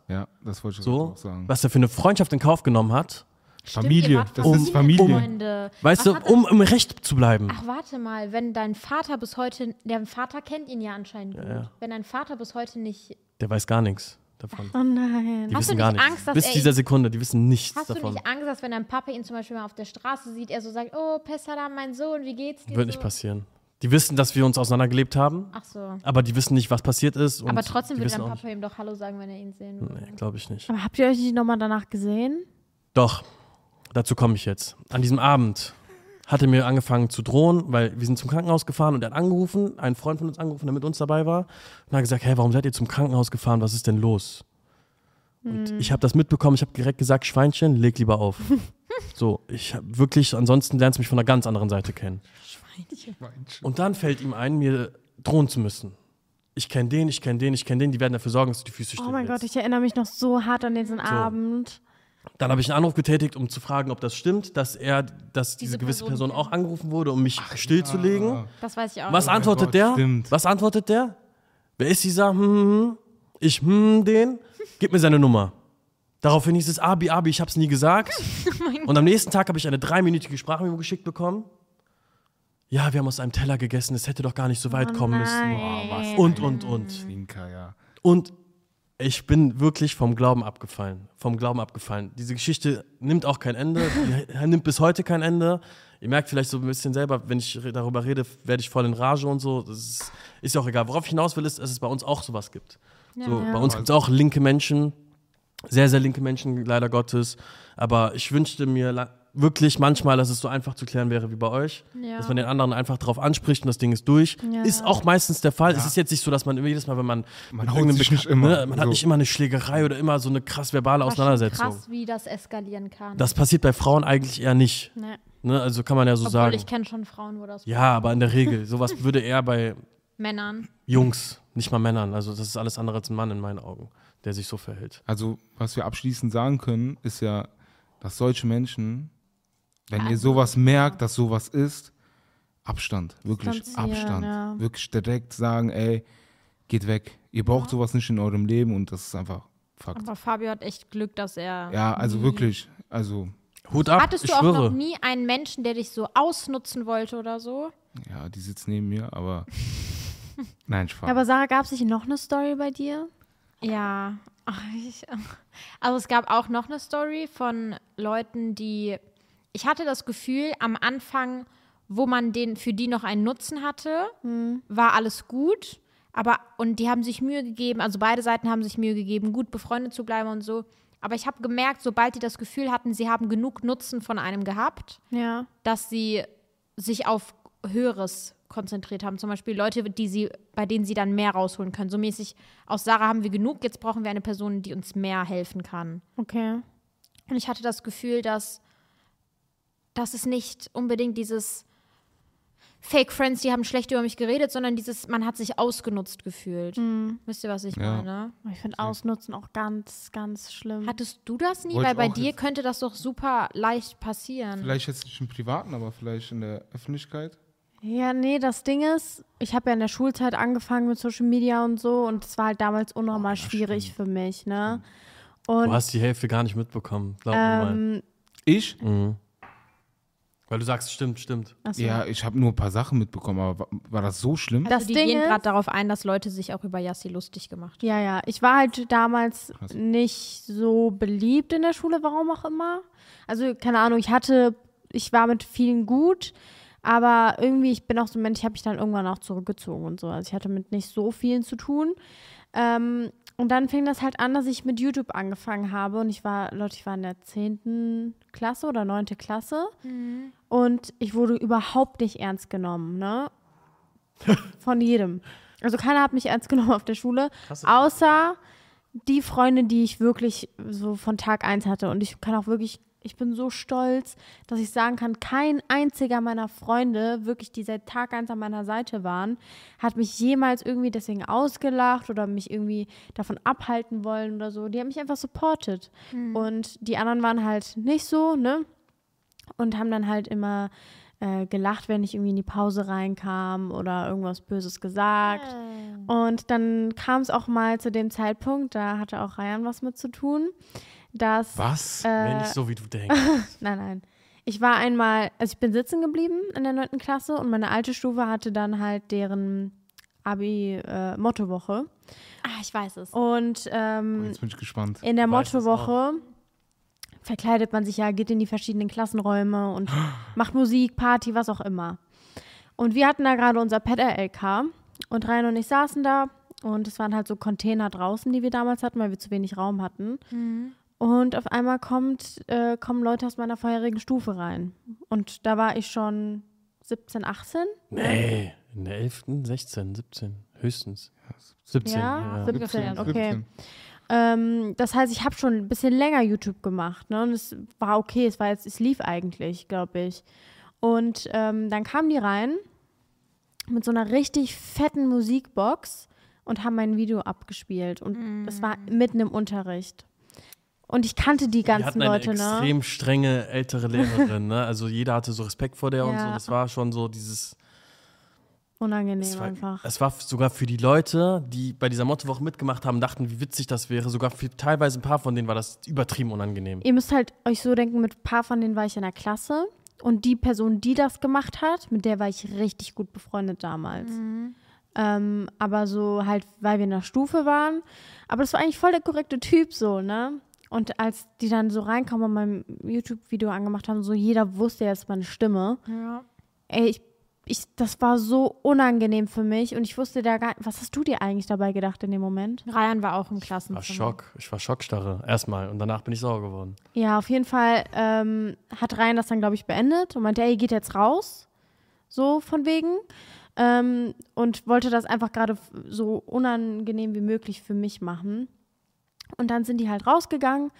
S1: Ja, das wollte ich
S2: So,
S1: auch sagen.
S2: was er für eine Freundschaft in Kauf genommen hat.
S4: Stimmt,
S1: Familie, das
S4: fast
S1: ist Familie.
S4: Freunde.
S2: Weißt
S4: Was
S2: du, um im Recht zu bleiben.
S4: Ach, warte mal, wenn dein Vater bis heute, der Vater kennt ihn ja anscheinend gut.
S2: ja.
S4: Wenn dein Vater bis heute nicht,
S2: Der weiß gar nichts davon.
S3: Oh nein.
S2: Die
S4: Hast du
S2: wissen gar
S4: nicht
S2: nichts.
S4: Angst, dass
S2: Bis
S4: er
S2: dieser Sekunde, die wissen nichts
S4: hast
S2: davon.
S4: du nicht Angst, dass wenn dein Papa ihn zum Beispiel mal auf der Straße sieht, er so sagt, oh, Pessalam, mein Sohn, wie geht's dir
S2: Wird
S4: so?
S2: nicht passieren. Die wissen, dass wir uns auseinandergelebt haben,
S4: Ach so.
S2: aber die wissen nicht, was passiert ist. Und
S4: Aber trotzdem würde dein Papa ihm doch Hallo sagen, wenn er ihn sehen würde.
S2: Nee, glaube ich nicht.
S3: Aber habt ihr euch nicht nochmal danach gesehen?
S2: Doch, dazu komme ich jetzt. An diesem Abend hat er mir angefangen zu drohen, weil wir sind zum Krankenhaus gefahren und er hat angerufen, ein Freund von uns angerufen, der mit uns dabei war, und hat gesagt, hey, warum seid ihr zum Krankenhaus gefahren? Was ist denn los? Und ich habe das mitbekommen, ich habe direkt gesagt, Schweinchen, leg lieber auf. so, ich hab wirklich, ansonsten lernst du mich von einer ganz anderen Seite kennen. Und dann fällt ihm ein, mir drohen zu müssen. Ich kenne den, ich kenne den, ich kenne den, die werden dafür sorgen, dass du die Füße
S3: Oh
S2: still
S3: mein Gott, ich erinnere mich noch so hart an diesen Abend.
S2: Dann habe ich einen Anruf getätigt, um zu fragen, ob das stimmt, dass er, dass diese,
S4: Diese
S2: gewisse
S4: Person
S2: Person auch angerufen wurde, um mich stillzulegen.
S1: Ja.
S4: Das weiß ich auch.
S2: Was
S1: mein
S2: antwortet
S1: Gott,
S2: der?
S1: stimmt.
S2: Was antwortet der? Wer ist dieser? Hm, hm, hm. Ich hm den. Gib mir seine Nummer. Daraufhin hieß es Abi, Abi, ich hab's nie gesagt.
S4: Oh
S2: Und am nächsten Tag habe ich eine dreiminütige Sprachmemo geschickt bekommen. Ja, wir haben aus einem Teller gegessen, es hätte doch gar nicht so weit
S3: Oh
S2: kommen müssen.
S1: Boah, was
S2: Und, und, und.
S1: Zwinker, ja.
S2: Und ich bin wirklich vom Glauben abgefallen. Vom Glauben abgefallen. Diese Geschichte nimmt auch kein Ende. Nimmt bis heute kein Ende. Ihr merkt vielleicht so ein bisschen selber, wenn ich darüber rede, werde ich voll in Rage und so. Das ist, ist ja auch egal. Worauf ich hinaus will, ist, dass es bei uns auch sowas gibt. so,
S3: Ja.
S2: Bei uns gibt es auch linke Menschen, sehr, sehr linke Menschen, leider Gottes. Aber ich wünschte mir wirklich manchmal, dass es so einfach zu klären wäre wie bei euch.
S3: Ja.
S2: Dass man den anderen einfach drauf anspricht und das Ding ist durch.
S3: Ja.
S2: Ist auch meistens der Fall. Es ist jetzt nicht so, dass man immer jedes Mal, wenn man.
S1: Man haut sich nicht immer.
S2: Ne, man hat
S1: So.
S2: nicht immer eine Schlägerei oder immer so eine krass verbale Auseinandersetzung.
S4: Krass, wie das eskalieren kann.
S2: Das passiert bei Frauen eigentlich eher nicht.
S3: Nee.
S2: Ne? Also kann man ja so
S4: Obwohl
S2: sagen.
S4: ich kenne schon Frauen, wo das
S2: Ja, aber in der Regel. Sowas würde eher bei
S4: Männern.
S2: Jungs, nicht mal Männern. Also das ist alles andere als ein Mann in meinen Augen, der sich so verhält.
S1: Also, was wir abschließend sagen können, ist ja, dass solche Menschen, wenn ihr sowas merkt, dass sowas ist, Abstand, wirklich Abstand.
S3: ja.
S1: Wirklich direkt sagen, ey, geht weg. Ihr braucht sowas nicht in eurem Leben und das ist einfach Fakt.
S4: Aber Fabio hat echt Glück, dass er.
S1: Ja, also wirklich, also,
S2: Hut ab,
S4: Hattest
S2: ich
S4: du auch
S2: schwöre.
S4: noch nie einen Menschen, der dich so ausnutzen wollte oder so?
S1: ja, die sitzt neben mir, aber nein, Spaß.
S3: Aber Sarah, gab es nicht noch eine Story bei dir?
S4: Ja. Ach, ich, also es gab auch noch eine Story von Leuten, die. Ich hatte das Gefühl, am Anfang, wo man den für die noch einen Nutzen hatte, war alles gut. Aber, und die haben sich Mühe gegeben, also beide Seiten haben sich Mühe gegeben, gut befreundet zu bleiben und so. Aber ich habe gemerkt, sobald die das Gefühl hatten, sie haben genug Nutzen von einem gehabt,
S3: Ja.
S4: dass sie sich auf Höheres konzentriert haben. Zum Beispiel Leute, die sie, bei denen sie dann mehr rausholen können. So mäßig, aus Sarah haben wir genug, jetzt brauchen wir eine Person, die uns mehr helfen kann.
S3: Okay.
S4: Und ich hatte das Gefühl, dass, dass es nicht unbedingt dieses Fake Friends, die haben schlecht über mich geredet, sondern dieses, man hat sich ausgenutzt gefühlt. Wisst ihr, was ich
S1: Ja.
S4: meine?
S3: Ich finde Ausnutzen auch ganz, ganz schlimm.
S4: Hattest du das nie?
S1: Wollte
S4: Weil bei dir könnte das doch super leicht passieren.
S1: vielleicht jetzt nicht im Privaten, aber vielleicht in der Öffentlichkeit.
S3: Ja, nee, das Ding ist, ich habe ja in der Schulzeit angefangen mit Social Media und so und es war halt damals unnormal schwierig für mich, ne?
S2: Du
S3: Und
S2: hast die Hälfte gar nicht mitbekommen, glaub mir mal.
S3: ähm,
S1: Ich?
S2: Mhm. Weil du sagst, stimmt, stimmt.
S3: achso.
S1: Ja, ich habe nur ein paar Sachen mitbekommen, aber wa- war das so schlimm?
S3: Das
S4: also die
S3: Ding
S4: gehen gerade darauf ein, dass Leute sich auch über Yassi lustig gemacht haben.
S3: Ja, ja. Ich war halt damals
S1: Krass.
S3: nicht so beliebt in der Schule, warum auch immer. Also, keine Ahnung, ich hatte, ich war mit vielen gut, aber irgendwie, ich bin auch so ein Mensch, ich habe mich dann irgendwann auch zurückgezogen und so. Also ich hatte mit nicht so vielen zu tun. Ähm, und dann fing das halt an, dass ich mit YouTube angefangen habe. Und ich war, Leute, ich war in der 10. Klasse oder 9. Klasse. Und ich wurde überhaupt nicht ernst genommen, ne? Von jedem. Also keiner hat mich ernst genommen auf der Schule, außer die Freunde, die ich wirklich so von Tag eins hatte. Und ich kann auch wirklich, ich bin so stolz, dass ich sagen kann, kein einziger meiner Freunde, wirklich, die seit Tag eins an meiner Seite waren, hat mich jemals irgendwie deswegen ausgelacht oder mich irgendwie davon abhalten wollen oder so. Die haben mich einfach supportet. Und die anderen waren halt nicht so, ne? Und haben dann halt immer äh, gelacht, wenn ich irgendwie in die Pause reinkam oder irgendwas Böses gesagt. Und dann kam es auch mal zu dem Zeitpunkt, da hatte auch Ryan was mit zu tun, dass.
S1: Was?
S2: Wenn
S3: Äh,
S2: nicht so, wie du denkst.
S3: nein, nein. Ich war einmal, also ich bin sitzen geblieben in der 9. Klasse und meine alte Stufe hatte dann halt deren Abi-Mottowoche.
S4: Ah, ich weiß es.
S3: und ähm,
S1: Jetzt bin ich gespannt.
S3: in der Mottowoche verkleidet man sich ja, geht in die verschiedenen Klassenräume und macht Musik, Party, was auch immer. Und wir hatten da gerade unser Pet-LK und Ryan und ich saßen da und es waren halt so Container draußen, die wir damals hatten, weil wir zu wenig Raum hatten. Und auf einmal kommt, äh, kommen Leute aus meiner vorherigen Stufe rein. Und da war ich schon 17, 18.
S2: Nee, in der 11., 16, 17, höchstens. 17,
S3: Ja,
S2: ja.
S3: 17, okay.
S1: 17.
S3: Ähm, das heißt, ich habe schon ein bisschen länger YouTube gemacht, ne? Und es war okay, es war jetzt, es lief eigentlich, glaube ich. Und ähm, dann kamen die rein mit so einer richtig fetten Musikbox und haben mein Video abgespielt. Und das war mitten im Unterricht. Und ich kannte die
S2: Wir
S3: ganzen
S2: eine
S3: Leute, ne?
S2: extrem strenge ältere Lehrerin, ne? Also jeder hatte so Respekt vor der und so.
S3: Ja.
S2: Das war schon so dieses.
S3: Unangenehm
S2: Es war,
S3: einfach.
S2: es war sogar für die Leute, die bei dieser Mottowoche mitgemacht haben, dachten, wie witzig das wäre. Sogar für teilweise ein paar von denen war das übertrieben unangenehm.
S3: Ihr müsst halt euch so denken, mit ein paar von denen war ich in der Klasse. Und die Person, die das gemacht hat, mit der war ich richtig gut befreundet damals. Ähm, aber so halt, weil wir in der Stufe waren. Aber das war eigentlich voll der korrekte Typ so, ne? Und als die dann so reinkommen und mein YouTube-Video angemacht haben, so jeder wusste jetzt meine Stimme.
S4: Ja.
S3: Ey, ich, ich, das war so unangenehm für mich und ich wusste da gar nicht, was hast du dir eigentlich dabei gedacht in dem Moment?
S4: Ryan war auch im
S2: Ich war
S4: Klassenzimmer.
S2: Schock. Ich war Schockstarre. Erstmal. Und danach bin ich sauer geworden.
S3: Ja, auf jeden Fall ähm, hat Ryan das dann, glaube ich, beendet und meinte, ey, geht jetzt raus. So von wegen. Ähm, und wollte das einfach gerade so unangenehm wie möglich für mich machen. Und dann sind die halt rausgegangen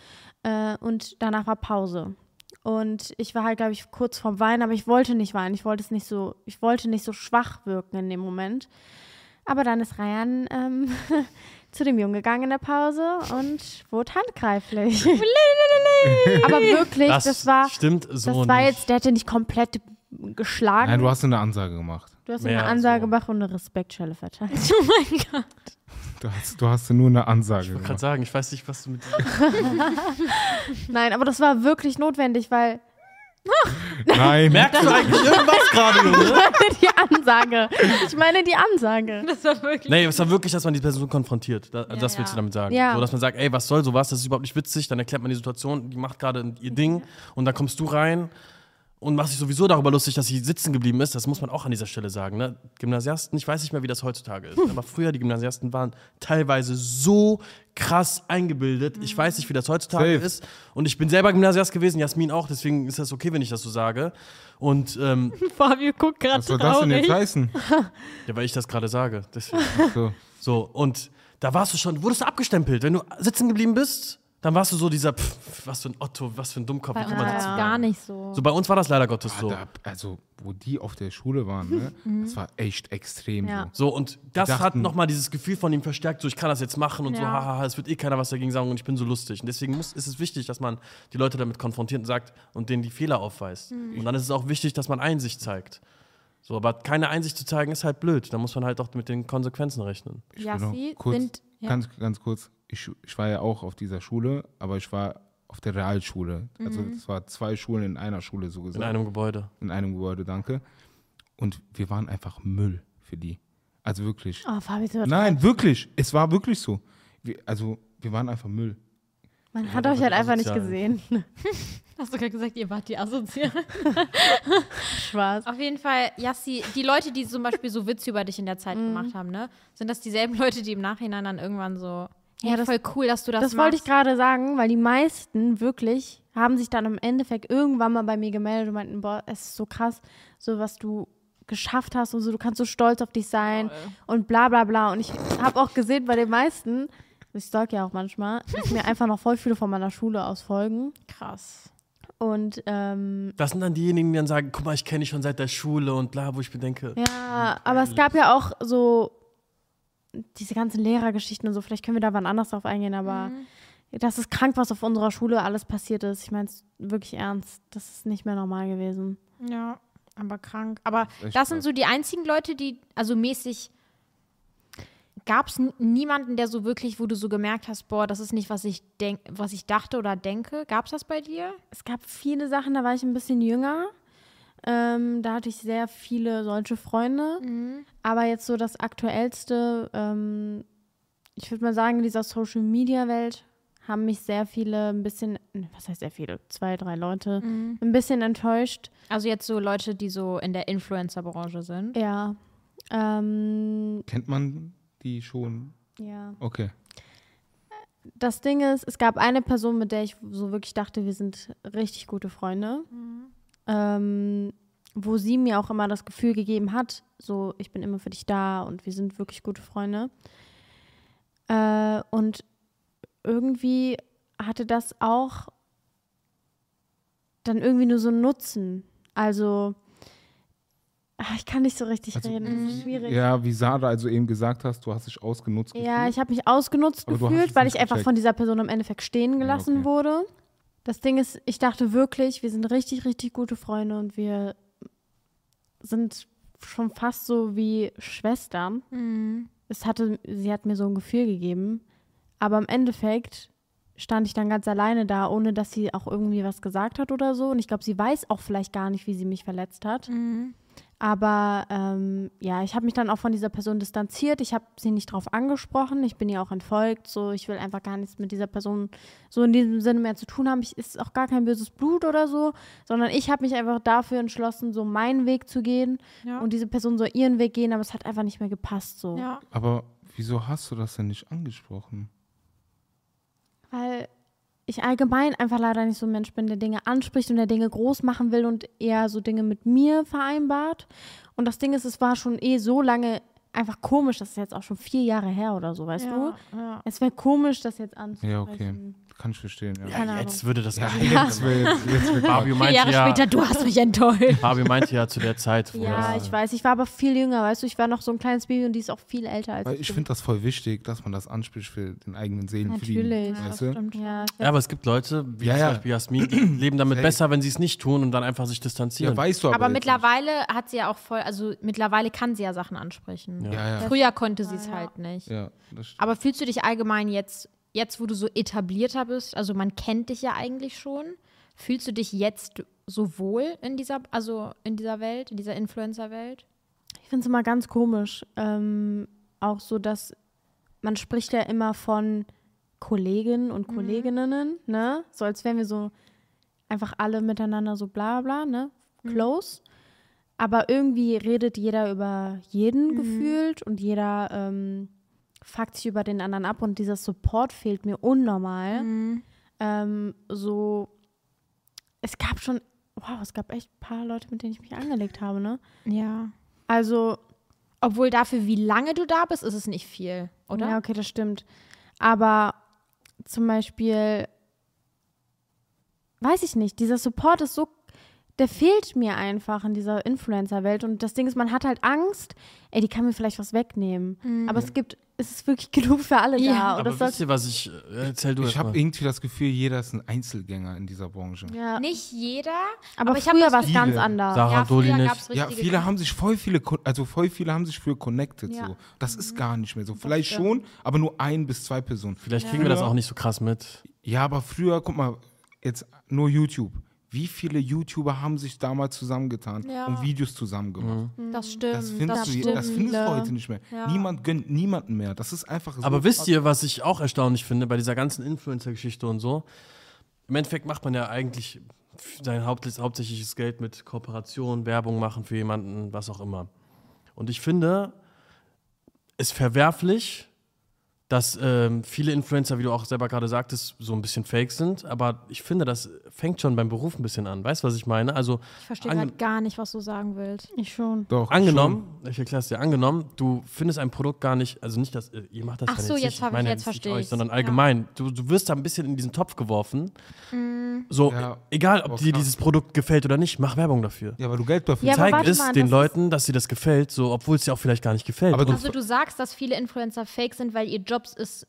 S3: äh, und danach war Pause. Und ich war halt, glaube ich, kurz vorm Weinen, aber ich wollte nicht weinen. Ich wollte es nicht so, ich wollte nicht so schwach wirken in dem Moment. Aber dann ist Ryan ähm, zu dem Jungen gegangen in der Pause und wurde handgreiflich. aber wirklich, das, war,
S2: stimmt so
S3: das war
S2: nicht.
S3: jetzt, der hätte nicht komplett geschlagen.
S1: Nein, du hast eine Ansage gemacht.
S3: Du hast eine Ansage
S2: so.
S3: gemacht und eine Respektschelle verteilt.
S4: Oh mein Gott.
S1: Du hast, du hast nur eine Ansage
S2: ich wollte gerade sagen, ich weiß nicht, was du mit.
S3: Nein, aber das war wirklich notwendig, weil
S1: Nein,
S2: Merkst du eigentlich irgendwas gerade, Junge?
S3: die Ansage. Ich meine die Ansage.
S4: Das war wirklich.
S2: Nee, es war wirklich, dass man die Person konfrontiert. Da,
S4: Ja,
S2: das willst
S4: ja.
S2: du damit sagen.
S3: Ja.
S2: So, dass man sagt, ey, was soll sowas? Das ist überhaupt nicht witzig. Dann erklärt man die Situation, die macht gerade ihr Ding und dann kommst du rein und machst dich sowieso darüber lustig, dass sie sitzen geblieben ist. Das muss man auch an dieser Stelle sagen. Ne? Gymnasiasten, ich weiß nicht mehr, wie das heutzutage ist, aber früher die Gymnasiasten waren teilweise so krass eingebildet. Ich weiß nicht, wie das heutzutage
S1: Safe.
S2: ist. Und ich bin selber Gymnasiast gewesen, Jasmin auch, deswegen ist das okay, wenn ich das so sage. Und ähm,
S4: Fabio guckt gerade
S1: was soll das denn jetzt heißen?
S2: ja, weil ich das gerade sage. Deswegen.
S1: So.
S2: So, und da warst du schon, wurdest du abgestempelt. Wenn du sitzen geblieben bist, dann warst du so dieser, pff, was für ein Otto, was für ein Dummkopf.
S4: Bei
S2: wie
S4: uns
S2: kann man
S4: war
S2: das
S4: gar nicht so.
S2: So, bei uns war das leider Gottes so.
S1: da, also, wo die auf der Schule waren, ne? das war echt extrem.
S3: Ja.
S1: So.
S2: So, und das hat
S1: dachten-
S2: nochmal dieses Gefühl von ihm verstärkt, so ich kann das jetzt machen und so,
S3: Ja.
S2: hahaha, es wird eh keiner was dagegen sagen und ich bin so lustig. Und deswegen muss, ist es wichtig, dass man die Leute damit konfrontiert und sagt und denen die Fehler aufweist. Und dann ist es auch wichtig, dass man Einsicht zeigt. So, aber keine Einsicht zu zeigen ist halt blöd. Da muss man halt auch mit den Konsequenzen rechnen.
S1: Ich will noch kurz,
S3: sind. Ja.
S1: ganz, ganz kurz, ich, ich war ja auch auf dieser Schule, aber ich war auf der Realschule. Also es war zwei Schulen in einer Schule so
S2: In
S1: gesagt.
S2: einem Gebäude.
S1: in einem Gebäude, danke. Und wir waren einfach Müll für die. Also wirklich.
S3: Oh, Fabi, so
S1: Nein, wirklich. Es war wirklich so. Wir, also wir waren einfach Müll.
S3: Man hat euch halt einfach nicht gesehen.
S4: Hast du gerade gesagt, ihr wart die Asozial?
S3: Spaß.
S4: Auf jeden Fall, Jassi, die Leute, die zum Beispiel so Witze über dich in der Zeit
S3: Mhm.
S4: gemacht haben, ne? Sind das dieselben Leute, die im Nachhinein dann irgendwann so,
S3: Ja, das-
S4: voll cool, dass du das,
S3: Das
S4: machst.
S3: wollte ich gerade sagen, weil die meisten wirklich haben sich dann im Endeffekt irgendwann mal bei mir gemeldet und meinten, boah, es ist so krass, so was du geschafft hast und so, du kannst so stolz auf dich sein und bla bla bla. Und ich habe auch gesehen bei den meisten, ich stalk ja auch manchmal, dass mir einfach noch voll viele von meiner Schule aus folgen.
S4: Krass.
S3: Und ähm,
S2: Das sind dann diejenigen, die dann sagen, guck mal, ich kenne dich schon seit der Schule und bla, wo ich mir denke,
S3: ja, aber es gab ja auch so diese ganzen Lehrergeschichten und so, vielleicht können wir da wann anders drauf eingehen, aber
S4: Mhm.
S3: das ist krank, was auf unserer Schule alles passiert ist. Ich meine es wirklich ernst. Das ist nicht mehr normal gewesen.
S4: Ja, aber krank. Aber
S1: Echt
S4: das sind so die einzigen Leute, die, also mäßig, gab es niemanden, der so wirklich, wo du so gemerkt hast, boah, das ist nicht, was ich denk, was ich dachte oder denke. Gab es das bei dir?
S3: Es gab viele Sachen, da war ich ein bisschen jünger. Ähm, da hatte ich sehr viele solche Freunde. Aber jetzt so das Aktuellste, ähm, ich würde mal sagen, in dieser Social-Media-Welt haben mich sehr viele ein bisschen, was heißt sehr viele, zwei, drei Leute, ein bisschen enttäuscht.
S4: Also jetzt so Leute, die so in der Influencer-Branche sind.
S3: Ja. Ähm,
S1: Kennt man die schon?
S3: ja.
S1: Okay.
S3: Das Ding ist, es gab eine Person, mit der ich so wirklich dachte, wir sind richtig gute Freunde. Ähm, wo sie mir auch immer das Gefühl gegeben hat, so, ich bin immer für dich da und wir sind wirklich gute Freunde. Äh, und irgendwie hatte das auch dann irgendwie nur so einen Nutzen. Also Ach, ich kann nicht so richtig
S1: Also-
S3: reden. Das ist schwierig.
S1: Ja, wie Sarah also eben gesagt hast, du hast dich ausgenutzt
S3: Ja,
S1: gefühlt.
S3: ich habe mich ausgenutzt
S1: Aber
S3: gefühlt, weil ich einfach
S1: gecheckt.
S3: von dieser Person im Endeffekt stehen gelassen
S1: okay.
S3: wurde. Das Ding ist, ich dachte wirklich, wir sind richtig, richtig gute Freunde und wir sind schon fast so wie Schwestern.
S4: Mhm.
S3: Es hatte, sie hat mir so ein Gefühl gegeben. Aber im Endeffekt stand ich dann ganz alleine da, ohne dass sie auch irgendwie was gesagt hat oder so. Und ich glaube, sie weiß auch vielleicht gar nicht, wie sie mich verletzt hat.
S4: Mhm.
S3: Aber ähm, ja, ich habe mich dann auch von dieser Person distanziert. Ich habe sie nicht drauf angesprochen. Ich bin ihr auch entfolgt. So, ich will einfach gar nichts mit dieser Person so in diesem Sinne mehr zu tun haben. Ich ist auch gar kein böses Blut oder so, sondern ich habe mich einfach dafür entschlossen, so meinen Weg zu gehen
S4: Ja.
S3: und diese Person soll ihren Weg gehen. Aber es hat einfach nicht mehr gepasst so,
S4: ja.
S1: Aber wieso hast du das denn nicht angesprochen?
S3: weil ich allgemein einfach leider nicht so ein Mensch bin, der Dinge anspricht und der Dinge groß machen will und eher so Dinge mit mir vereinbart. Und das Ding ist, es war schon eh so lange einfach komisch, das ist jetzt auch schon vier Jahre her oder so, weißt
S4: ja.
S3: du?
S4: Ja.
S3: Es wäre komisch, das jetzt anzusprechen.
S1: Ja, okay. Kann ich verstehen, ja.
S3: Keine
S2: Ja, jetzt
S3: Ahnung.
S2: würde das
S1: Ja, jetzt wird, jetzt wird
S2: Fabio
S4: Vier
S2: meinte
S4: Jahre
S2: ja,
S4: später, du hast mich enttäuscht.
S2: Fabio meinte ja zu der Zeit, wo
S3: Ja,
S2: das,
S3: ich weiß, ich war aber viel jünger, weißt du, ich war noch so ein kleines Baby und die ist auch viel älter als
S1: Weil ich finde das voll wichtig, dass man das anspricht für den eigenen Seelenfrieden.
S3: Natürlich.
S4: Ja,
S1: Weißt du?
S4: stimmt.
S3: Ja,
S2: Ja, aber es gibt Leute, wie
S1: Ja,
S2: zum
S1: ja.
S2: Beispiel Jasmin, die leben damit
S1: Safe.
S2: besser, wenn sie es nicht tun und dann einfach sich distanzieren.
S1: Ja, weißt du aber.
S4: Aber
S1: jetzt
S4: mittlerweile hat sie ja auch voll, also mittlerweile kann sie ja Sachen ansprechen.
S1: Nicht. Ja, ja.
S4: Früher konnte sie es
S3: Ja.
S4: halt nicht.
S1: ja das stimmt.
S4: Aber fühlst du dich allgemein jetzt, jetzt wo du so etablierter bist, also man kennt dich ja eigentlich schon, fühlst du dich jetzt so wohl in dieser, also in dieser Welt, in dieser Influencer-Welt?
S3: Ich finde es immer ganz komisch. Ähm, auch so, dass man spricht ja immer von Kollegen und Kolleginnen, ne? So als wären wir so einfach alle miteinander so bla bla, ne? Close. Aber irgendwie redet jeder über jeden gefühlt und jeder ähm, fuckt sich über den anderen ab und dieser Support fehlt mir unnormal. Ähm, so, es gab schon, wow, es gab echt ein paar Leute, mit denen ich mich angelegt habe, ne?
S4: Ja.
S3: Also,
S4: Obwohl dafür, wie lange du da bist, ist es nicht viel, oder?
S3: Ja, okay, das stimmt. Aber zum Beispiel, weiß ich nicht, dieser Support ist so, der fehlt mir einfach in dieser Influencer-Welt. Und das Ding ist, man hat halt Angst, ey, die kann mir vielleicht was wegnehmen. Aber es gibt, es ist wirklich genug für alle
S4: Ja.
S3: da. Und
S2: Aber
S3: das
S2: wisst ihr, was ich, äh, erzähl du
S1: Ich habe irgendwie das Gefühl, jeder ist ein Einzelgänger in dieser Branche.
S3: ja,
S4: Nicht jeder,
S3: aber,
S4: aber ich hab
S3: früher
S4: das
S3: war es
S1: Gefühl-
S3: ganz anders.
S2: Sarah
S4: ja,
S2: Doli nicht.
S4: gab's
S1: Ja, viele haben sich voll viele, also voll viele haben sich für connected.
S3: Ja.
S1: So. Das ist gar nicht mehr so. Vielleicht schon, aber nur ein bis zwei Personen.
S2: Vielleicht kriegen wir das auch nicht so krass mit.
S1: Ja, aber früher, guck mal, jetzt nur YouTube. Wie viele YouTuber haben sich damals zusammengetan
S4: Ja.
S1: und Videos zusammen gemacht?
S4: Das stimmt.
S1: Das findest, du,
S3: stimmt.
S1: das findest du heute nicht mehr.
S4: Ja.
S1: Niemand gönnt niemanden mehr. Das ist einfach so.
S2: Aber wisst ihr, was ich auch erstaunlich finde bei dieser ganzen Influencer-Geschichte und so? Im Endeffekt macht man ja eigentlich sein Haupt hauptsächliches Geld mit Kooperation, Werbung machen für jemanden, was auch immer. Und ich finde es verwerflich, dass ähm, viele Influencer, wie du auch selber gerade sagtest, so ein bisschen fake sind. Aber ich finde, das fängt schon beim Beruf ein bisschen an. Weißt du, was ich meine? Also
S4: Ich verstehe gerade gar nicht, was du sagen willst.
S3: Ich schon.
S1: Doch,
S2: Angenommen, ich erkläre es dir, angenommen, du findest ein Produkt gar nicht, also nicht, dass äh, ihr macht das
S4: Ach
S2: dann
S4: so,
S2: jetzt
S4: jetzt ich- jetzt
S2: nicht
S4: versteh
S2: euch, sondern
S4: Ja.
S2: allgemein. Du, du wirst da ein bisschen in diesen Topf geworfen. So,
S1: Ja.
S2: egal ob
S1: Oh,
S2: dir dieses Produkt gefällt oder nicht, mach Werbung dafür.
S1: Ja, weil du Geld dafür
S3: Ja,
S2: Zeig es
S3: mal,
S2: den
S3: das
S2: Leuten, dass dir das gefällt, so, obwohl es dir auch vielleicht gar nicht gefällt.
S1: Aber du-
S4: Also du sagst, dass viele Influencer fake sind, weil ihr Jobs ist.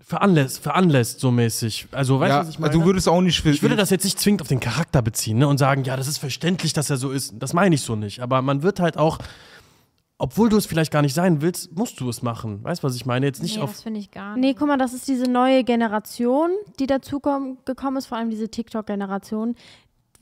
S2: veranlässt, veranlässt so mäßig. Also, weißt du,
S1: ja,
S2: was ich meine?
S1: du würdest auch nicht
S2: ich würde das jetzt nicht zwingend auf den Charakter beziehen ne, und sagen, ja, das ist verständlich, dass er so ist. Das meine ich so nicht. Aber man wird halt auch, obwohl du es vielleicht gar nicht sein willst, musst du es machen. Weißt du, was ich meine? Jetzt nicht
S4: nee,
S2: auf
S4: das finde ich gar nicht.
S3: Nee, guck mal, das ist diese neue Generation, die dazu komm- gekommen ist, vor allem diese TikTok-Generation,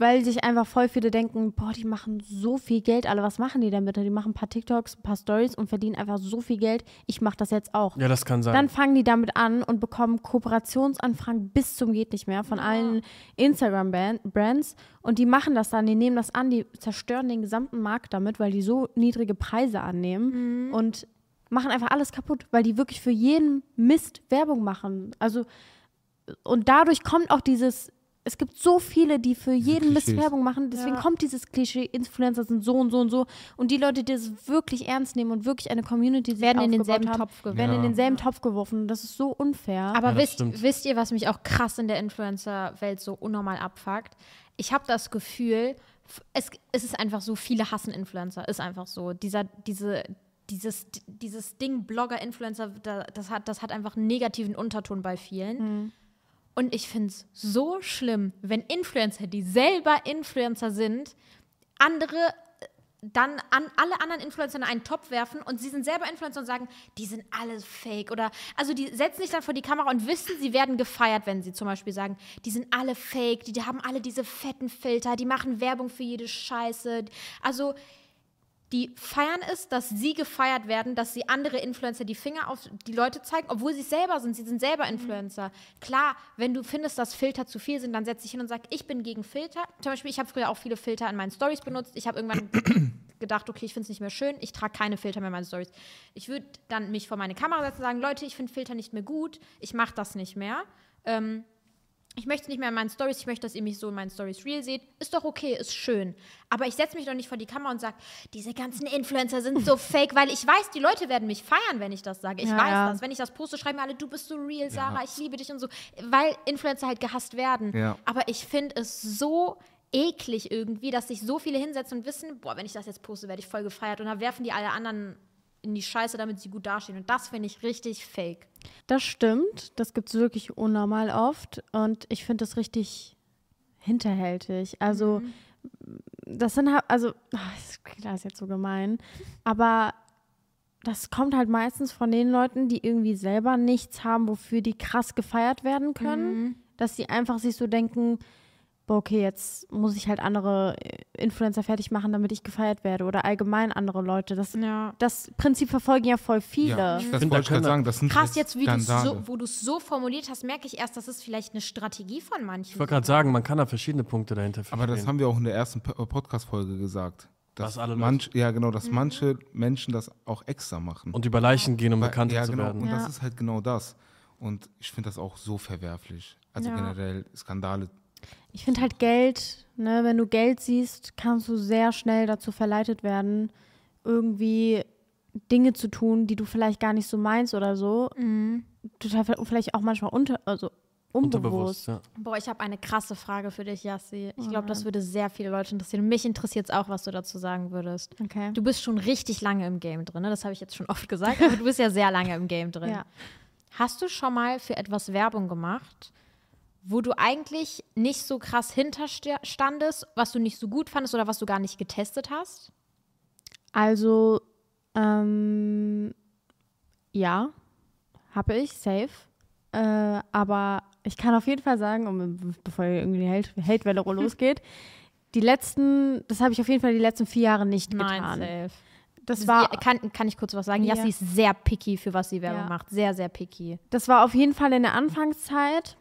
S3: weil sich einfach voll viele denken, boah, die machen so viel Geld, alle, was machen die denn bitte? Die machen ein paar TikToks, ein paar Stories und verdienen einfach so viel Geld, ich mache das jetzt auch.
S2: Ja, das kann sein.
S3: Dann fangen die damit an und bekommen Kooperationsanfragen bis zum geht nicht mehr von allen Instagram-Brands und die machen das dann, die nehmen das an, die zerstören den gesamten Markt damit, weil die so niedrige Preise annehmen und machen einfach alles kaputt, weil die wirklich für jeden Mist Werbung machen. Also und dadurch kommt auch dieses es gibt so viele, die für jeden Mist. Werbung machen. Deswegen
S4: Ja.
S3: kommt dieses Klischee, Influencer sind so und so und so. Und die Leute, die das wirklich ernst nehmen und wirklich eine Community sich
S4: Werden in denselben
S3: haben,
S4: Topf geworfen.
S3: werden in
S1: Ja.
S3: denselben Topf geworfen. Das ist so unfair.
S4: Aber
S2: Ja,
S4: wisst,
S2: stimmt.
S4: wisst ihr, was mich auch krass in der Influencer-Welt so unnormal abfuckt? Ich habe das Gefühl, es, es ist einfach so, viele hassen Influencer. Ist einfach so. Dieser, diese, dieses, dieses Ding Blogger-Influencer, da- das hat, das hat einfach einen negativen Unterton bei vielen. Und ich finde es so schlimm, wenn Influencer, die selber Influencer sind, andere äh, dann an alle anderen Influencer in einen Topf werfen und sie sind selber Influencer und sagen, die sind alle fake oder also die setzen sich dann vor die Kamera und wissen, sie werden gefeiert, wenn sie zum Beispiel sagen, die sind alle fake, die, die haben alle diese fetten Filter, die machen Werbung für jede Scheiße. Also die feiern es, dass sie gefeiert werden, dass sie andere Influencer die Finger auf die Leute zeigen, obwohl sie selber sind. Sie sind selber Influencer. Klar, wenn du findest, dass Filter zu viel sind, dann setz dich hin und sag, ich bin gegen Filter. Zum Beispiel, ich habe früher auch viele Filter in meinen Stories benutzt. Ich habe irgendwann gedacht, okay, ich finde es nicht mehr schön, ich trage keine Filter mehr in meinen Stories. Ich würde dann mich vor meine Kamera setzen und sagen, Leute, ich finde Filter nicht mehr gut, ich mache das nicht mehr. Ähm, ich möchte nicht mehr in meinen Stories, ich möchte, dass ihr mich so in meinen Stories real seht. Ist doch okay, ist schön. Aber ich setze mich doch nicht vor die Kamera und sage, diese ganzen Influencer sind so fake, weil ich weiß, die Leute werden mich feiern, wenn ich das sage. Ich
S3: Ja,
S4: weiß
S3: ja.
S4: das. Wenn ich das poste, schreiben alle, du bist so real, Sarah, ich liebe dich und so. Weil Influencer halt gehasst werden.
S1: Ja.
S4: Aber ich finde es so eklig irgendwie, dass sich so viele hinsetzen und wissen, boah, wenn ich das jetzt poste, werde ich voll gefeiert. Und dann werfen die alle anderen in die Scheiße, damit sie gut dastehen. Und das finde ich richtig fake.
S3: Das stimmt. Das gibt es wirklich unnormal oft. Und ich finde das richtig hinterhältig. Also, das sind halt, also, ach, das klingt alles jetzt so gemein. Aber das kommt halt meistens von den Leuten, die irgendwie selber nichts haben, wofür die krass gefeiert werden können. Dass sie einfach sich so denken, boah, okay, jetzt muss ich halt andere äh, Influencer fertig machen, damit ich gefeiert werde. Oder allgemein andere Leute. Das,
S4: Ja.
S3: das Prinzip verfolgen ja voll viele.
S1: Ja, das
S2: find,
S1: wollte
S2: da
S1: ich gerade sagen. Das sind
S4: Krass, jetzt, wie du's so, wo du es so formuliert hast, merke ich erst, das ist vielleicht eine Strategie von manchen.
S2: Ich wollte gerade sagen, man kann da verschiedene Punkte dahinter verstehen.
S1: Aber das haben wir auch in der ersten äh, Podcast-Folge gesagt. Dass
S2: alle
S1: manch, ja, genau, dass manche Menschen das auch extra machen.
S2: und über Leichen gehen, um
S1: Weil-
S2: bekannt
S1: ja,
S2: zu
S1: genau.
S2: werden.
S1: Und
S3: Ja.
S1: das ist halt genau das. Und ich finde das auch so verwerflich. Also
S3: Ja.
S1: generell Skandale.
S3: Ich finde halt Geld, ne, wenn du Geld siehst, kannst du sehr schnell dazu verleitet werden, irgendwie Dinge zu tun, die du vielleicht gar nicht so meinst oder so. Total, vielleicht auch manchmal unter, also
S2: Unterbewusst,
S3: unbewusst.
S2: ja.
S4: Boah, ich habe eine krasse Frage für dich, Yassi. Ich
S3: Oh
S4: glaube, das würde sehr viele Leute interessieren. Mich interessiert es auch, was du dazu sagen würdest.
S3: Okay.
S4: Du bist schon richtig lange im Game drin, ne? das habe ich jetzt schon oft gesagt, aber du bist ja sehr lange im Game drin.
S3: Ja.
S4: Hast du schon mal für etwas Werbung gemacht, wo du eigentlich nicht so krass hinterstandest, was du nicht so gut fandest oder was du gar nicht getestet hast?
S3: Also, ähm, ja, habe ich, safe. Äh, aber ich kann auf jeden Fall sagen, um, bevor irgendwie die Hate- Hate-Welle losgeht, die letzten, das habe ich auf jeden Fall die letzten vier Jahre nicht getan.
S4: safe.
S3: Das war,
S4: kann, kann ich kurz was sagen?
S3: Ja.
S4: Yassi ist sehr picky, für was sie Werbung
S3: Ja.
S4: macht. Sehr, sehr picky.
S3: Das war auf jeden Fall in der Anfangszeit,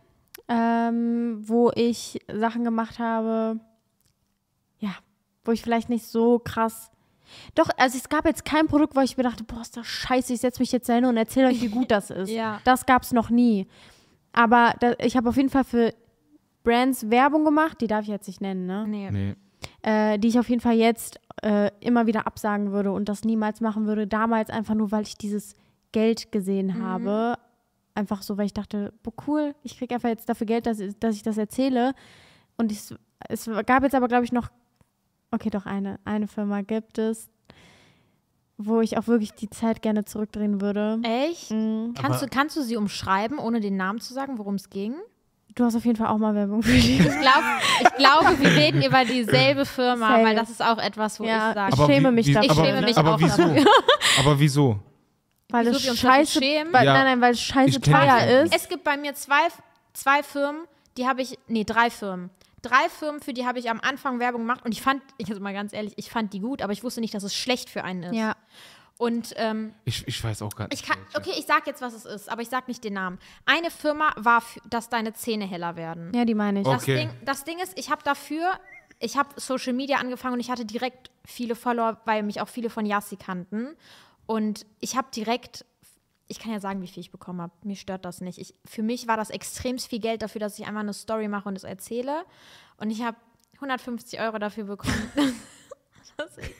S3: ähm, wo ich Sachen gemacht habe, ja, wo ich vielleicht nicht so krass. Doch, also es gab jetzt kein Produkt, wo ich mir dachte, boah, ist das scheiße, ich setze mich jetzt da hin und erzähle euch, wie gut das ist.
S4: Ja.
S3: Das gab es noch nie. Aber da, ich habe auf jeden Fall für Brands Werbung gemacht, die darf ich jetzt nicht nennen, ne?
S4: Nee.
S1: Nee.
S3: äh, die ich auf jeden Fall jetzt äh, immer wieder absagen würde und das niemals machen würde. Damals einfach nur, weil ich dieses Geld gesehen habe. Einfach so, weil ich dachte, boah, cool, ich kriege einfach jetzt dafür Geld, dass, dass ich das erzähle. Und ich, es gab jetzt aber, glaube ich, noch, okay, doch eine, eine Firma gibt es, wo ich auch wirklich die Zeit gerne zurückdrehen würde.
S4: Echt?
S3: Mhm.
S4: Kannst
S2: Aber-
S4: du, kannst du sie umschreiben, ohne den Namen zu sagen, worum es ging?
S3: Du hast auf jeden Fall auch mal Werbung für die.
S4: Ich, glaub, ich glaube, wir reden über dieselbe Firma,
S3: Safe.
S4: weil das ist auch etwas, wo
S3: Ja,
S4: ich sage.
S3: ich schäme mich dafür.
S4: Ich schäme mich
S1: aber
S4: auch
S1: wieso?
S4: dafür.
S1: Aber wieso?
S3: Weil
S4: Wieso
S3: es scheiße,
S4: schämen?
S3: weil,
S1: Ja.
S3: nein, nein, weil es scheiße teuer ist.
S4: Es gibt bei mir zwei, zwei Firmen, die habe ich, nee, drei Firmen. Drei Firmen, für die habe ich am Anfang Werbung gemacht und ich fand, ich also mal ganz ehrlich, ich fand die gut, aber ich wusste nicht, dass es schlecht für einen ist.
S3: Ja.
S4: Und ähm,
S1: Ich, ich weiß auch gar nicht.
S4: ich kann, okay, ich sag jetzt, was es ist, aber ich sag nicht den Namen. Eine Firma war, dass deine Zähne heller werden.
S3: Ja, die meine ich.
S4: Das,
S1: Okay.
S4: Ding, das Ding ist, ich habe dafür, ich habe Social Media angefangen und ich hatte direkt viele Follower, weil mich auch viele von Yassi kannten. Und ich habe direkt ich kann ja sagen, wie viel ich bekommen habe. Mir stört das nicht. Ich, für mich war das extrem viel Geld dafür, dass ich einmal eine Story mache und es erzähle. Und ich habe 150 Euro dafür bekommen, dass, ich,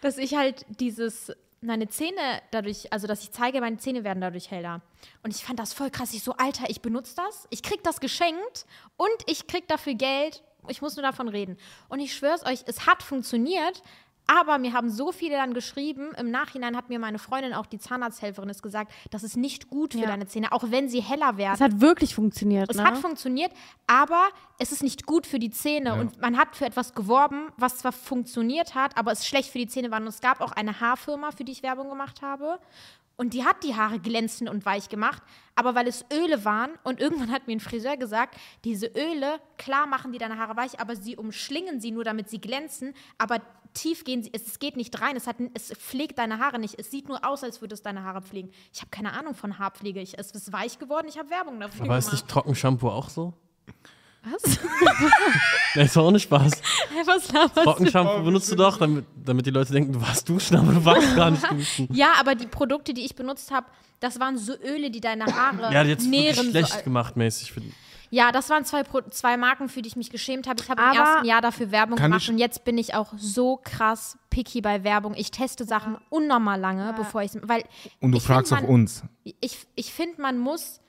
S4: dass ich halt dieses meine Zähne dadurch, also dass ich zeige, meine Zähne werden dadurch heller. Und ich fand das voll krass. Ich so, Alter, ich benutze das, ich krieg das geschenkt und ich krieg dafür Geld. Ich muss nur davon reden. Und ich schwör's euch, es hat funktioniert, aber mir haben so viele dann geschrieben, im Nachhinein hat mir meine Freundin, auch die Zahnarzthelferin, ist gesagt, das ist nicht gut für
S3: Ja.
S4: deine Zähne, auch wenn sie heller werden.
S3: Es hat wirklich funktioniert.
S4: Es
S3: ne?
S4: hat funktioniert, aber es ist nicht gut für die Zähne.
S1: Ja.
S4: Und man hat für etwas geworben, was zwar funktioniert hat, aber es schlecht für die Zähne war. Und es gab auch eine Haarfirma, für die ich Werbung gemacht habe. Und die hat die Haare glänzend und weich gemacht, aber weil es Öle waren und irgendwann hat mir ein Friseur gesagt, diese Öle, klar machen die deine Haare weich, aber sie umschlingen sie nur, damit sie glänzen, aber tief gehen sie, es, geht nicht rein, es, hat, es pflegt deine Haare nicht, es sieht nur aus, als würde es deine Haare pflegen. Ich habe keine Ahnung von Haarpflege, ich, es ist weich geworden, ich habe Werbung dafür
S2: Aber ist
S4: gemacht.
S2: nicht Trockenshampoo auch so?
S4: Was?
S2: Nee, ist doch ohne Spaß.
S4: Hä, was laberst du?
S2: Trockenshampoo benutzt du doch, damit, damit die Leute denken, du warst duschen, aber du warst gar nicht duschen.
S4: Ja, aber die Produkte, die ich benutzt habe, das waren so Öle, die deine Haare
S2: Ja, jetzt wirklich
S4: nähren.
S2: schlecht
S4: so,
S2: gemacht mäßig. Für,
S4: ja, das waren zwei, Pro zwei Marken, für die ich mich geschämt habe. Ich habe im
S3: Aber-
S4: ersten Jahr dafür Werbung
S1: Kann
S4: gemacht
S1: ich-
S4: und jetzt bin ich auch so krass picky bei Werbung. Ich teste Sachen unnormal lange, bevor ich weil
S1: Und du
S4: ich
S1: fragst
S4: find,
S1: auch
S4: man-
S1: uns.
S4: ich, ich finde, man muss,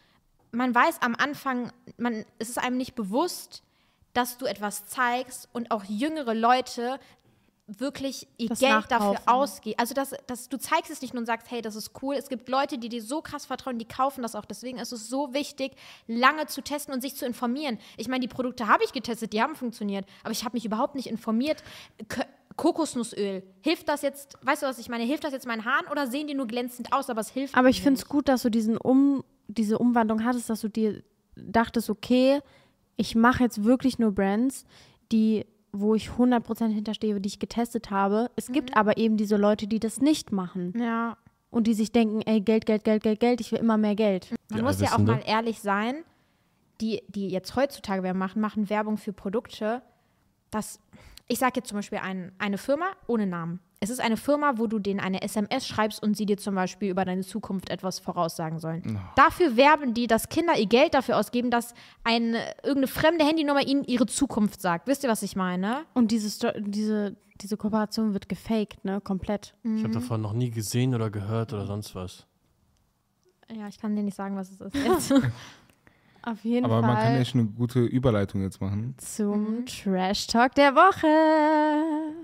S4: man weiß am Anfang, man, es ist einem nicht bewusst, dass du etwas zeigst und auch jüngere Leute wirklich ihr
S3: Das
S4: Geld dafür ausgeben. Also, dass, dass du zeigst es nicht nur und sagst, hey, das ist cool. Es gibt Leute, die dir so krass vertrauen, die kaufen das auch. Deswegen ist es so wichtig, lange zu testen und sich zu informieren. Ich meine, die Produkte habe ich getestet, die haben funktioniert, aber ich habe mich überhaupt nicht informiert. K Kokosnussöl, hilft das jetzt, weißt du, was ich meine? Hilft das jetzt meinen Haaren oder sehen die nur glänzend aus, aber es hilft
S3: Aber ich finde es gut, dass du diesen um, diese Umwandlung hattest, dass du dir dachtest, okay, ich mache jetzt wirklich nur Brands, die, wo ich 100% hinterstehe, die ich getestet habe. Es
S4: Mhm.
S3: gibt aber eben diese Leute, die das nicht machen
S4: Ja,
S3: und die sich denken, ey, Geld, Geld, Geld, Geld, Geld, ich will immer mehr Geld.
S4: Man
S2: Die
S4: muss ja auch mal ehrlich sein, die, die jetzt heutzutage Werbung machen, machen Werbung für Produkte, dass, ich sage jetzt zum Beispiel ein, eine Firma ohne Namen. Es ist eine Firma, wo du denen eine SMS schreibst und sie dir zum Beispiel über deine Zukunft etwas voraussagen sollen. Dafür werben die, dass Kinder ihr Geld dafür ausgeben, dass eine, irgendeine fremde Handynummer ihnen ihre Zukunft sagt. Wisst ihr, was ich meine?
S3: Und diese, Sto- diese, diese Kooperation wird gefaked, ne, komplett.
S2: ich habe davon noch nie gesehen oder gehört oder sonst was.
S4: Ja, ich kann dir nicht sagen, was es ist jetzt.
S3: Auf jeden
S1: Aber man kann
S3: Fall
S1: echt eine gute Überleitung jetzt machen.
S3: zum Trash Talk der Woche.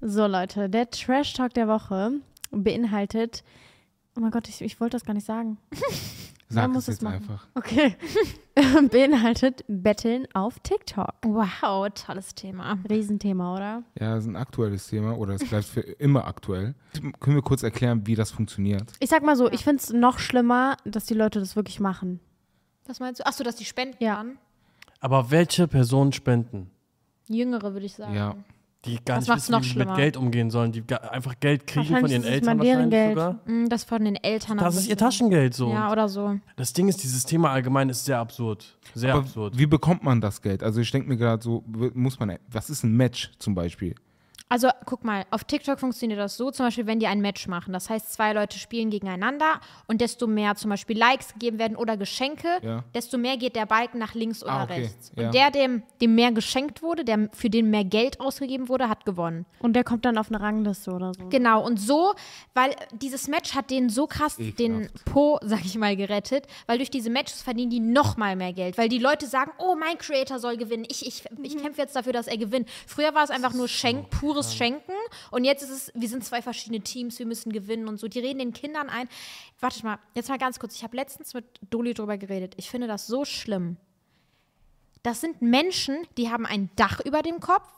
S3: So Leute, der Trash Talk der Woche beinhaltet, oh mein Gott, ich, ich wollte das gar nicht sagen.
S1: Sag
S3: muss
S1: es
S3: es
S1: jetzt
S3: machen.
S1: einfach.
S3: Okay. beinhaltet Betteln auf TikTok.
S4: wow, tolles Thema.
S3: Riesenthema, oder?
S1: Ja, das ist ein aktuelles Thema oder es bleibt für immer aktuell. Können wir kurz erklären, wie das funktioniert?
S3: Ich sag mal so, ich finde es noch schlimmer, dass die Leute das wirklich machen.
S4: Was meinst du? Achso, dass die spenden
S3: Ja.
S4: kann?
S2: Aber welche Personen spenden?
S4: Jüngere, würde ich sagen.
S2: Ja. Die gar
S4: Das
S2: nicht wissen,
S4: noch
S2: wie sie
S4: schlimmer.
S2: mit Geld umgehen sollen, die einfach Geld kriegen von ihren Eltern wahrscheinlich
S3: Geld.
S2: sogar.
S4: Mm, Das von den Eltern.
S2: Das ist ihr Taschengeld so.
S4: Ja, oder so.
S2: Das Ding ist, dieses Thema allgemein ist sehr absurd. Sehr
S1: Aber
S2: absurd.
S1: wie bekommt man das Geld? Also ich denke mir gerade so, muss man, was ist ein Match zum Beispiel?
S4: Also guck mal, auf TikTok funktioniert das so, zum Beispiel, wenn die ein Match machen. Das heißt, zwei Leute spielen gegeneinander und desto mehr zum Beispiel Likes gegeben werden oder Geschenke,
S1: Ja.
S4: desto mehr geht der Balken nach links oder
S1: Ah, okay.
S4: rechts.
S1: Ja.
S4: Und der, dem, dem mehr geschenkt wurde, der, für den mehr Geld ausgegeben wurde, hat gewonnen.
S3: Und der kommt dann auf eine Rangliste oder so.
S4: Genau, und so, weil dieses Match hat denen so krass
S1: Ekelhaft.
S4: den Po, sag ich mal, gerettet, weil durch diese Matches verdienen die noch mal mehr Geld, weil die Leute sagen, oh, mein Creator soll gewinnen, ich, ich, ich kämpfe jetzt dafür, dass er gewinnt. Früher war es einfach nur Schenk, pures Schenken und jetzt ist es, wir sind zwei verschiedene Teams, wir müssen gewinnen und so. Die reden den Kindern ein. Warte mal, jetzt mal ganz kurz, ich habe letztens mit Doli drüber geredet. Ich finde das so schlimm. Das sind Menschen, die haben ein Dach über dem Kopf,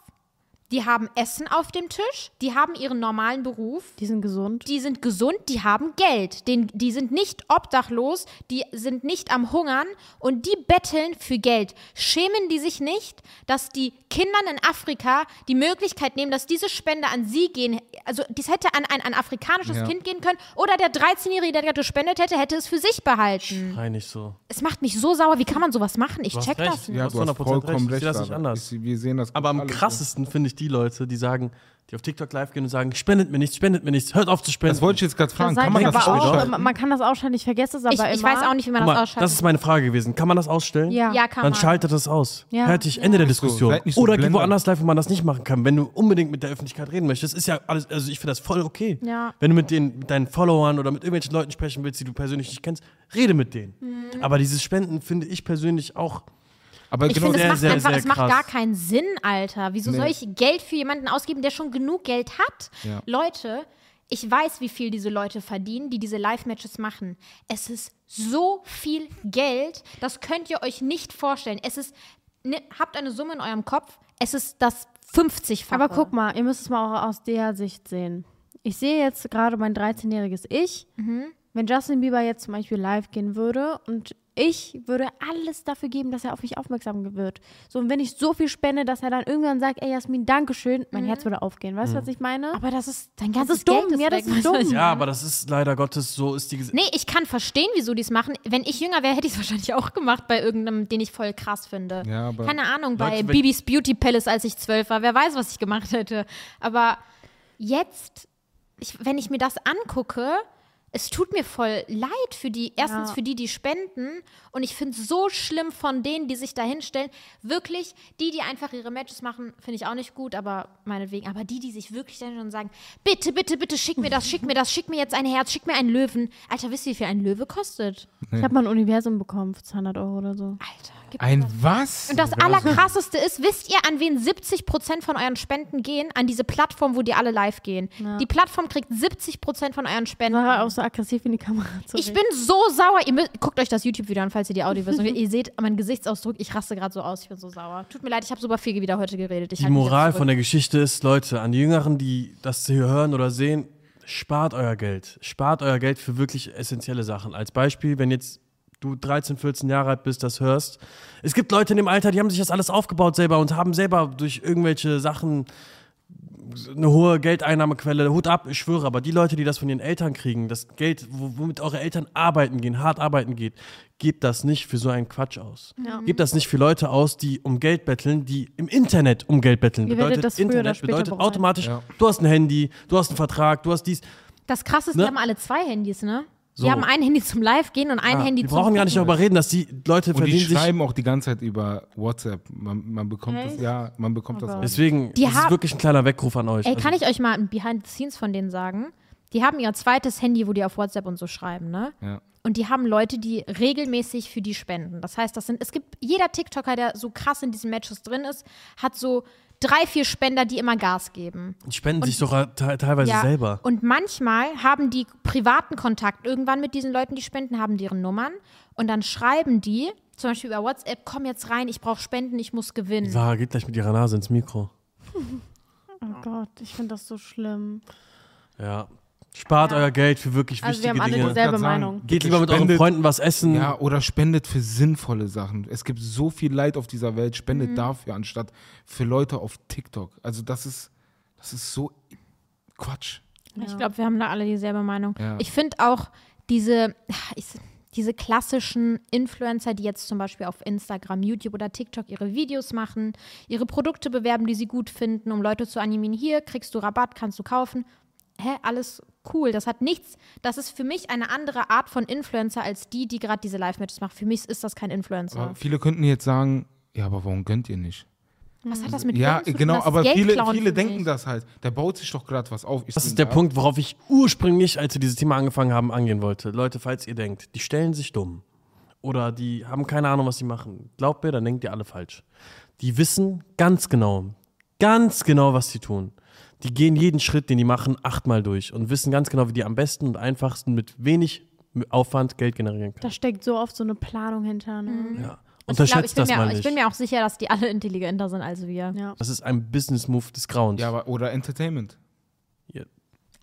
S4: die haben Essen auf dem Tisch, die haben ihren normalen Beruf,
S3: Die sind gesund.
S4: die sind gesund, die haben Geld, den, die sind nicht obdachlos, die sind nicht am Hungern und die betteln für Geld. Schämen die sich nicht, dass die Kindern in Afrika die Möglichkeit nehmen, dass diese Spende an sie gehen, also dies hätte an ein, ein afrikanisches
S1: Ja.
S4: Kind gehen können oder der 13-Jährige, der gerade gespendet hätte, hätte es für sich behalten.
S2: Nein, nicht so.
S4: Es macht mich so sauer, wie kann man so was machen? Ich check
S2: recht.
S4: das nicht.
S2: Ja,
S1: du hast
S2: 100%
S1: vollkommen
S2: recht. Ich sehe das nicht anders.
S1: Ich, wir sehen das
S2: Aber am
S1: so.
S2: krassesten finde ich die Leute, die sagen, die auf TikTok live gehen und sagen, spendet mir nichts, spendet mir nichts, hört auf zu spenden.
S1: Das wollte ich jetzt gerade fragen. Kann man das
S3: aber auch, man- kann das ausschalten, ich vergesse es aber
S4: Ich,
S3: immer.
S4: ich weiß auch nicht, wie man
S2: Guck
S4: das
S2: mal,
S4: ausschaltet.
S2: das ist meine Frage gewesen. Kann man das ausstellen?
S3: Ja.
S4: ja, kann
S2: Dann
S4: man.
S2: schaltet das aus.
S3: Ja.
S2: Fertig, Ende der
S1: so,
S2: Diskussion.
S1: nicht so
S2: Oder geh woanders live, wo man das nicht machen kann. Wenn du unbedingt mit der Öffentlichkeit reden möchtest, ist ja alles, also ich finde das voll okay.
S3: Ja.
S2: Wenn du mit, den, mit deinen Followern oder mit irgendwelchen Leuten sprechen willst, die du persönlich nicht kennst, rede mit denen.
S3: Mhm.
S2: Aber dieses Spenden finde ich persönlich auch.
S1: Aber
S4: Ich
S1: genau,
S4: finde, es
S2: sehr,
S4: macht
S2: sehr,
S4: einfach,
S2: sehr
S4: es macht gar keinen Sinn, Alter. Wieso
S1: Nee.
S4: soll ich Geld für jemanden ausgeben, der schon genug Geld hat?
S1: Ja.
S4: Leute, ich weiß, wie viel diese Leute verdienen, die diese Live-Matches machen. Es ist so viel Geld, das könnt ihr euch nicht vorstellen. Es ist, ne, habt eine Summe in eurem Kopf, es ist das 50-fache.
S3: Aber guck mal, ihr müsst es mal auch aus der Sicht sehen. Ich sehe jetzt gerade mein 13-jähriges Ich. Wenn Justin Bieber jetzt zum Beispiel live gehen würde und ich würde alles dafür geben, dass er auf mich aufmerksam wird. So, und wenn ich so viel spende, dass er dann irgendwann sagt, ey Jasmin, Dankeschön, mein Herz würde aufgehen. Weißt du, was ich meine?
S4: Aber das ist dein
S3: das
S4: ganzes
S3: ist dumm. Ja, das ist dumm.
S2: Ja, aber das ist leider Gottes, so ist die Ges
S4: Nee, ich kann verstehen, wieso die es machen. Wenn ich jünger wäre, hätte ich es wahrscheinlich auch gemacht bei irgendeinem, den ich voll krass finde.
S1: Ja, aber-
S4: Keine Ahnung, bei
S2: Leute, wenn-
S4: Bibis Beauty Palace, als ich zwölf war. Wer weiß, was ich gemacht hätte. Aber jetzt, ich, wenn ich mir das angucke, es tut mir voll leid für die, erstens
S3: Ja.
S4: für die, die spenden. Und ich finde es so schlimm von denen, die sich da hinstellen. Wirklich, die, die einfach ihre Matches machen, finde ich auch nicht gut, aber meinetwegen. Aber die, die sich wirklich dann schon sagen, bitte, bitte, bitte, schick mir das, schick mir das, schick mir jetzt ein Herz, schick mir einen Löwen. Alter, wisst ihr, wie viel ein Löwe kostet?
S3: Ich habe mal ein Universum bekommen für 200 Euro oder so.
S4: Alter,
S1: Ein was?
S4: Und das Allerkrasseste ist, wisst ihr, an wen 70% von euren Spenden gehen? An diese Plattform, wo die alle live gehen.
S3: Ja.
S4: Die Plattform kriegt 70% von euren Spenden.
S3: War auch so aggressiv in die Kamera. Sorry.
S4: Ich bin so sauer. Ihr müsst, guckt euch das YouTube-Video an, falls ihr die Audioversion Ihr seht meinen Gesichtsausdruck. Ich raste gerade so aus. Ich bin so sauer. Tut mir leid, ich habe super viel wieder heute geredet. Ich
S2: Die Moral von der Geschichte ist, Leute, an die Jüngeren, die das hier hören oder sehen, spart euer Geld. Spart euer Geld für wirklich essentielle Sachen. Als Beispiel, wenn jetzt du 13, 14 Jahre alt bist, das hörst. Es gibt Leute in dem Alter, die haben sich das alles aufgebaut selber und haben selber durch irgendwelche Sachen eine hohe Geldeinnahmequelle. Hut ab, ich schwöre, aber die Leute, die das von ihren Eltern kriegen, das Geld, wo- womit eure Eltern arbeiten gehen, hart arbeiten geht, gebt das nicht für so einen Quatsch aus.
S3: Ja.
S2: Gebt das nicht für Leute aus, die um Geld betteln, die im Internet um Geld betteln.
S3: Ihr
S2: Bedeutet,
S3: das
S2: Internet bedeutet automatisch,
S1: Ja.
S2: du hast ein Handy, du hast einen Vertrag, du hast dies.
S4: Das Krasse ist,
S2: Ne?
S4: die haben alle zwei Handys, ne?
S2: So.
S4: Die haben ein Handy zum Live-Gehen und ein
S2: Ah,
S4: Handy
S2: wir
S4: zum
S2: brauchen gar nicht darüber reden, dass die Leute
S1: Und die
S2: verdienen sich.
S1: schreiben auch die ganze Zeit über WhatsApp. Man, man bekommt das,
S3: Echt?
S1: ja, man bekommt
S3: Oh
S1: das auch.
S2: Deswegen
S4: Die
S2: das ist
S4: haben-
S2: wirklich ein kleiner Weckruf an euch.
S4: Ey,
S2: Also,
S4: kann ich euch mal ein Behind the Scenes von denen sagen? Die haben ihr zweites Handy, wo die auf WhatsApp und so schreiben, ne?
S1: Ja.
S4: Und die haben Leute, die regelmäßig für die spenden. Das heißt, das sind, es gibt jeder TikToker, der so krass in diesen Matches drin ist, hat so drei, vier Spender, die immer Gas geben.
S2: die spenden sich sogar te teilweise
S4: Ja,
S2: selber.
S4: Und manchmal haben die privaten Kontakt irgendwann mit diesen Leuten, die spenden, haben deren Nummern. Und dann schreiben die, zum Beispiel über WhatsApp, komm jetzt rein, ich brauche Spenden, ich muss gewinnen.
S2: Sarah geht gleich mit ihrer Nase ins Mikro.
S3: Oh Gott, ich finde das so schlimm.
S2: Ja. Spart
S3: Ja.
S2: euer Geld für wirklich
S3: Also wir
S2: wichtige
S3: haben alle
S2: Dinge.
S3: dieselbe Meinung.
S2: Geht lieber mit euren Freunden was essen.
S1: Ja, oder spendet für sinnvolle Sachen. Es gibt so viel Leid auf dieser Welt, spendet
S4: Mhm.
S1: dafür, anstatt für Leute auf TikTok. Also das ist, das ist so Quatsch.
S4: Ich glaube, wir haben da alle dieselbe Meinung.
S1: Ja.
S4: Ich finde auch diese, ich, diese klassischen Influencer, die jetzt zum Beispiel auf Instagram, YouTube oder TikTok ihre Videos machen, ihre Produkte bewerben, die sie gut finden, um Leute zu animieren. Hier kriegst du Rabatt, kannst du kaufen. Hä, alles cool. Das hat nichts. Das ist für mich eine andere Art von Influencer als die, die gerade diese Live-Matches macht. Für mich ist das kein Influencer.
S1: Aber viele könnten jetzt sagen, ja, aber warum gönnt ihr nicht?
S4: Was hat das mit
S1: Ja,
S4: Geld zu tun?
S1: genau,
S4: ist
S1: aber
S4: Geld
S1: viele,
S4: klauen
S1: viele
S4: für
S1: denken
S4: mich.
S1: das halt. Der baut sich doch gerade was auf. Ich
S2: Das ist der
S1: ja,
S2: Punkt, worauf ich ursprünglich, als wir dieses Thema angefangen haben, angehen wollte. Leute, falls ihr denkt, die stellen sich dumm oder die haben keine Ahnung, was sie machen, glaubt mir, dann denkt ihr alle falsch. Die wissen ganz genau, ganz genau, was sie tun. Die gehen jeden Schritt, den die machen, achtmal durch und wissen ganz genau, wie die am besten und einfachsten mit wenig Aufwand Geld generieren können.
S3: Da steckt so oft so eine Planung hinter. Ne?
S2: Ja.
S4: Und ich, glaub, ich,
S2: Unterschätzt
S4: bin
S2: das
S4: mir,
S2: mal
S4: auch- ich
S2: nicht.
S4: bin mir auch sicher, dass die alle intelligenter sind als wir.
S3: Ja.
S2: Das ist ein Business-Move des Grauens.
S1: Ja, aber, oder Entertainment.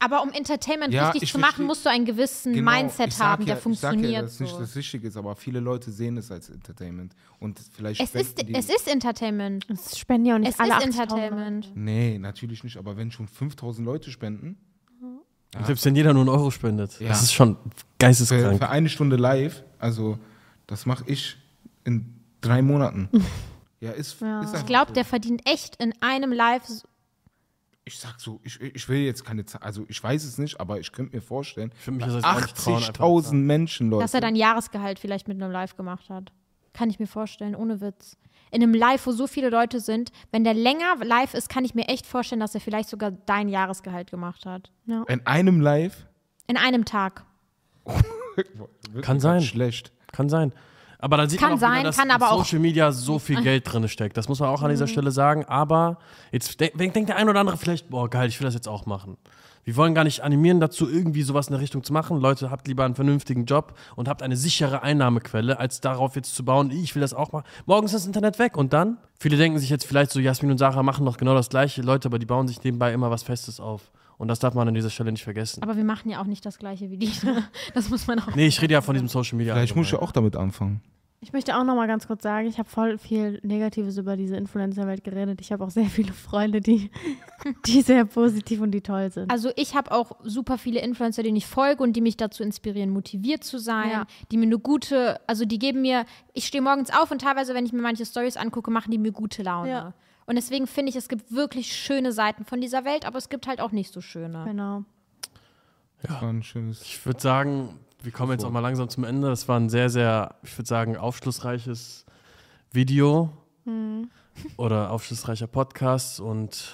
S4: Aber um Entertainment
S1: Ja,
S4: richtig
S1: ich
S4: zu machen, musst du einen gewissen
S1: Genau,
S4: Mindset haben, der
S1: ja, Ich sag
S4: funktioniert.
S1: ja, dass
S4: so.
S1: nicht das Wichtige ist, aber viele Leute sehen es als Entertainment. Und vielleicht
S4: es, ist,
S1: spenden die-
S4: es ist Entertainment.
S3: Es spenden ja auch nicht
S4: Es
S3: alle
S4: ist
S3: 80.000
S4: Entertainment.
S1: Nee, natürlich nicht. Aber wenn schon 5000 Leute spenden,
S2: Und Selbst wenn jeder nur einen Euro spendet.
S1: Ja.
S2: Das ist schon
S1: für,
S2: geisteskrank.
S1: für eine Stunde live, also das mache ich in drei Monaten. ja, ist,
S3: Ja.
S1: ist
S4: Ich glaube,
S1: so.
S4: der verdient echt in einem Live
S1: ich sag so, ich, ich will jetzt keine Zahl, also ich weiß es nicht, aber ich könnte mir vorstellen,
S2: Ich würde mich das auch nicht trauen, einfach zu
S1: 80.000
S2: sagen.
S1: Menschen, Leute.
S4: Dass er dein Jahresgehalt vielleicht mit einem Live gemacht hat. Kann ich mir vorstellen, ohne Witz. In einem Live, wo so viele Leute sind, wenn der länger live ist, kann ich mir echt vorstellen, dass er vielleicht sogar dein Jahresgehalt gemacht hat.
S1: In einem Live
S4: In einem Tag.
S2: Kann sein.
S1: Schlecht.
S2: Kann sein. Aber da sieht
S4: Kann
S2: man auch wieder,
S4: sein,
S2: dass
S4: kann aber auch-
S2: Social Media so viel Geld drin steckt. Das muss man auch an
S4: Mhm.
S2: dieser Stelle sagen. Aber jetzt de denkt der ein oder andere vielleicht, boah, geil, ich will das jetzt auch machen. Wir wollen gar nicht animieren dazu, irgendwie sowas in der Richtung zu machen. Leute, habt lieber einen vernünftigen Job und habt eine sichere Einnahmequelle, als darauf jetzt zu bauen, ich will das auch machen. Morgen ist das Internet weg und dann? Viele denken sich jetzt vielleicht so, Jasmin und Sarah machen doch genau das gleiche, Leute, aber die bauen sich nebenbei immer was Festes auf. Und das darf man an dieser Stelle nicht vergessen.
S4: Aber wir machen ja auch nicht das gleiche wie die. Das muss man auch.
S2: Nee, ich rede ja von diesem Social Media.
S1: Vielleicht muss ich ja auch damit anfangen.
S3: Ich möchte auch noch mal ganz kurz sagen, ich habe voll viel Negatives über diese Influencer-Welt geredet. Ich habe auch sehr viele Freunde, die, die sehr positiv und die toll sind.
S4: Also ich habe auch super viele Influencer, denen ich folge und die mich dazu inspirieren, motiviert zu sein,
S3: Ja.
S4: die mir eine gute, also die geben mir, ich stehe morgens auf und teilweise, wenn ich mir manche Stories angucke, machen die mir gute Laune.
S3: Ja.
S4: Und deswegen finde ich, es gibt wirklich schöne Seiten von dieser Welt, aber es gibt halt auch nicht so schöne.
S3: genau.
S1: Das war ein schönes.
S2: Ich würde sagen, wir kommen jetzt auch mal langsam zum Ende. Das war ein sehr, sehr, ich würde sagen, aufschlussreiches Video oder aufschlussreicher Podcast. Und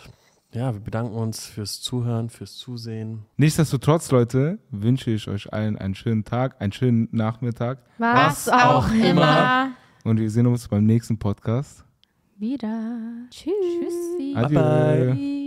S2: ja, wir bedanken uns fürs Zuhören, fürs Zusehen.
S1: Nichtsdestotrotz, Leute, wünsche ich euch allen einen schönen Tag, einen schönen Nachmittag
S3: Was,
S2: auch immer.
S1: und wir sehen uns beim nächsten Podcast.
S3: Wieder.
S4: Tschüss.
S3: Tschüssi.
S2: Bye, bye.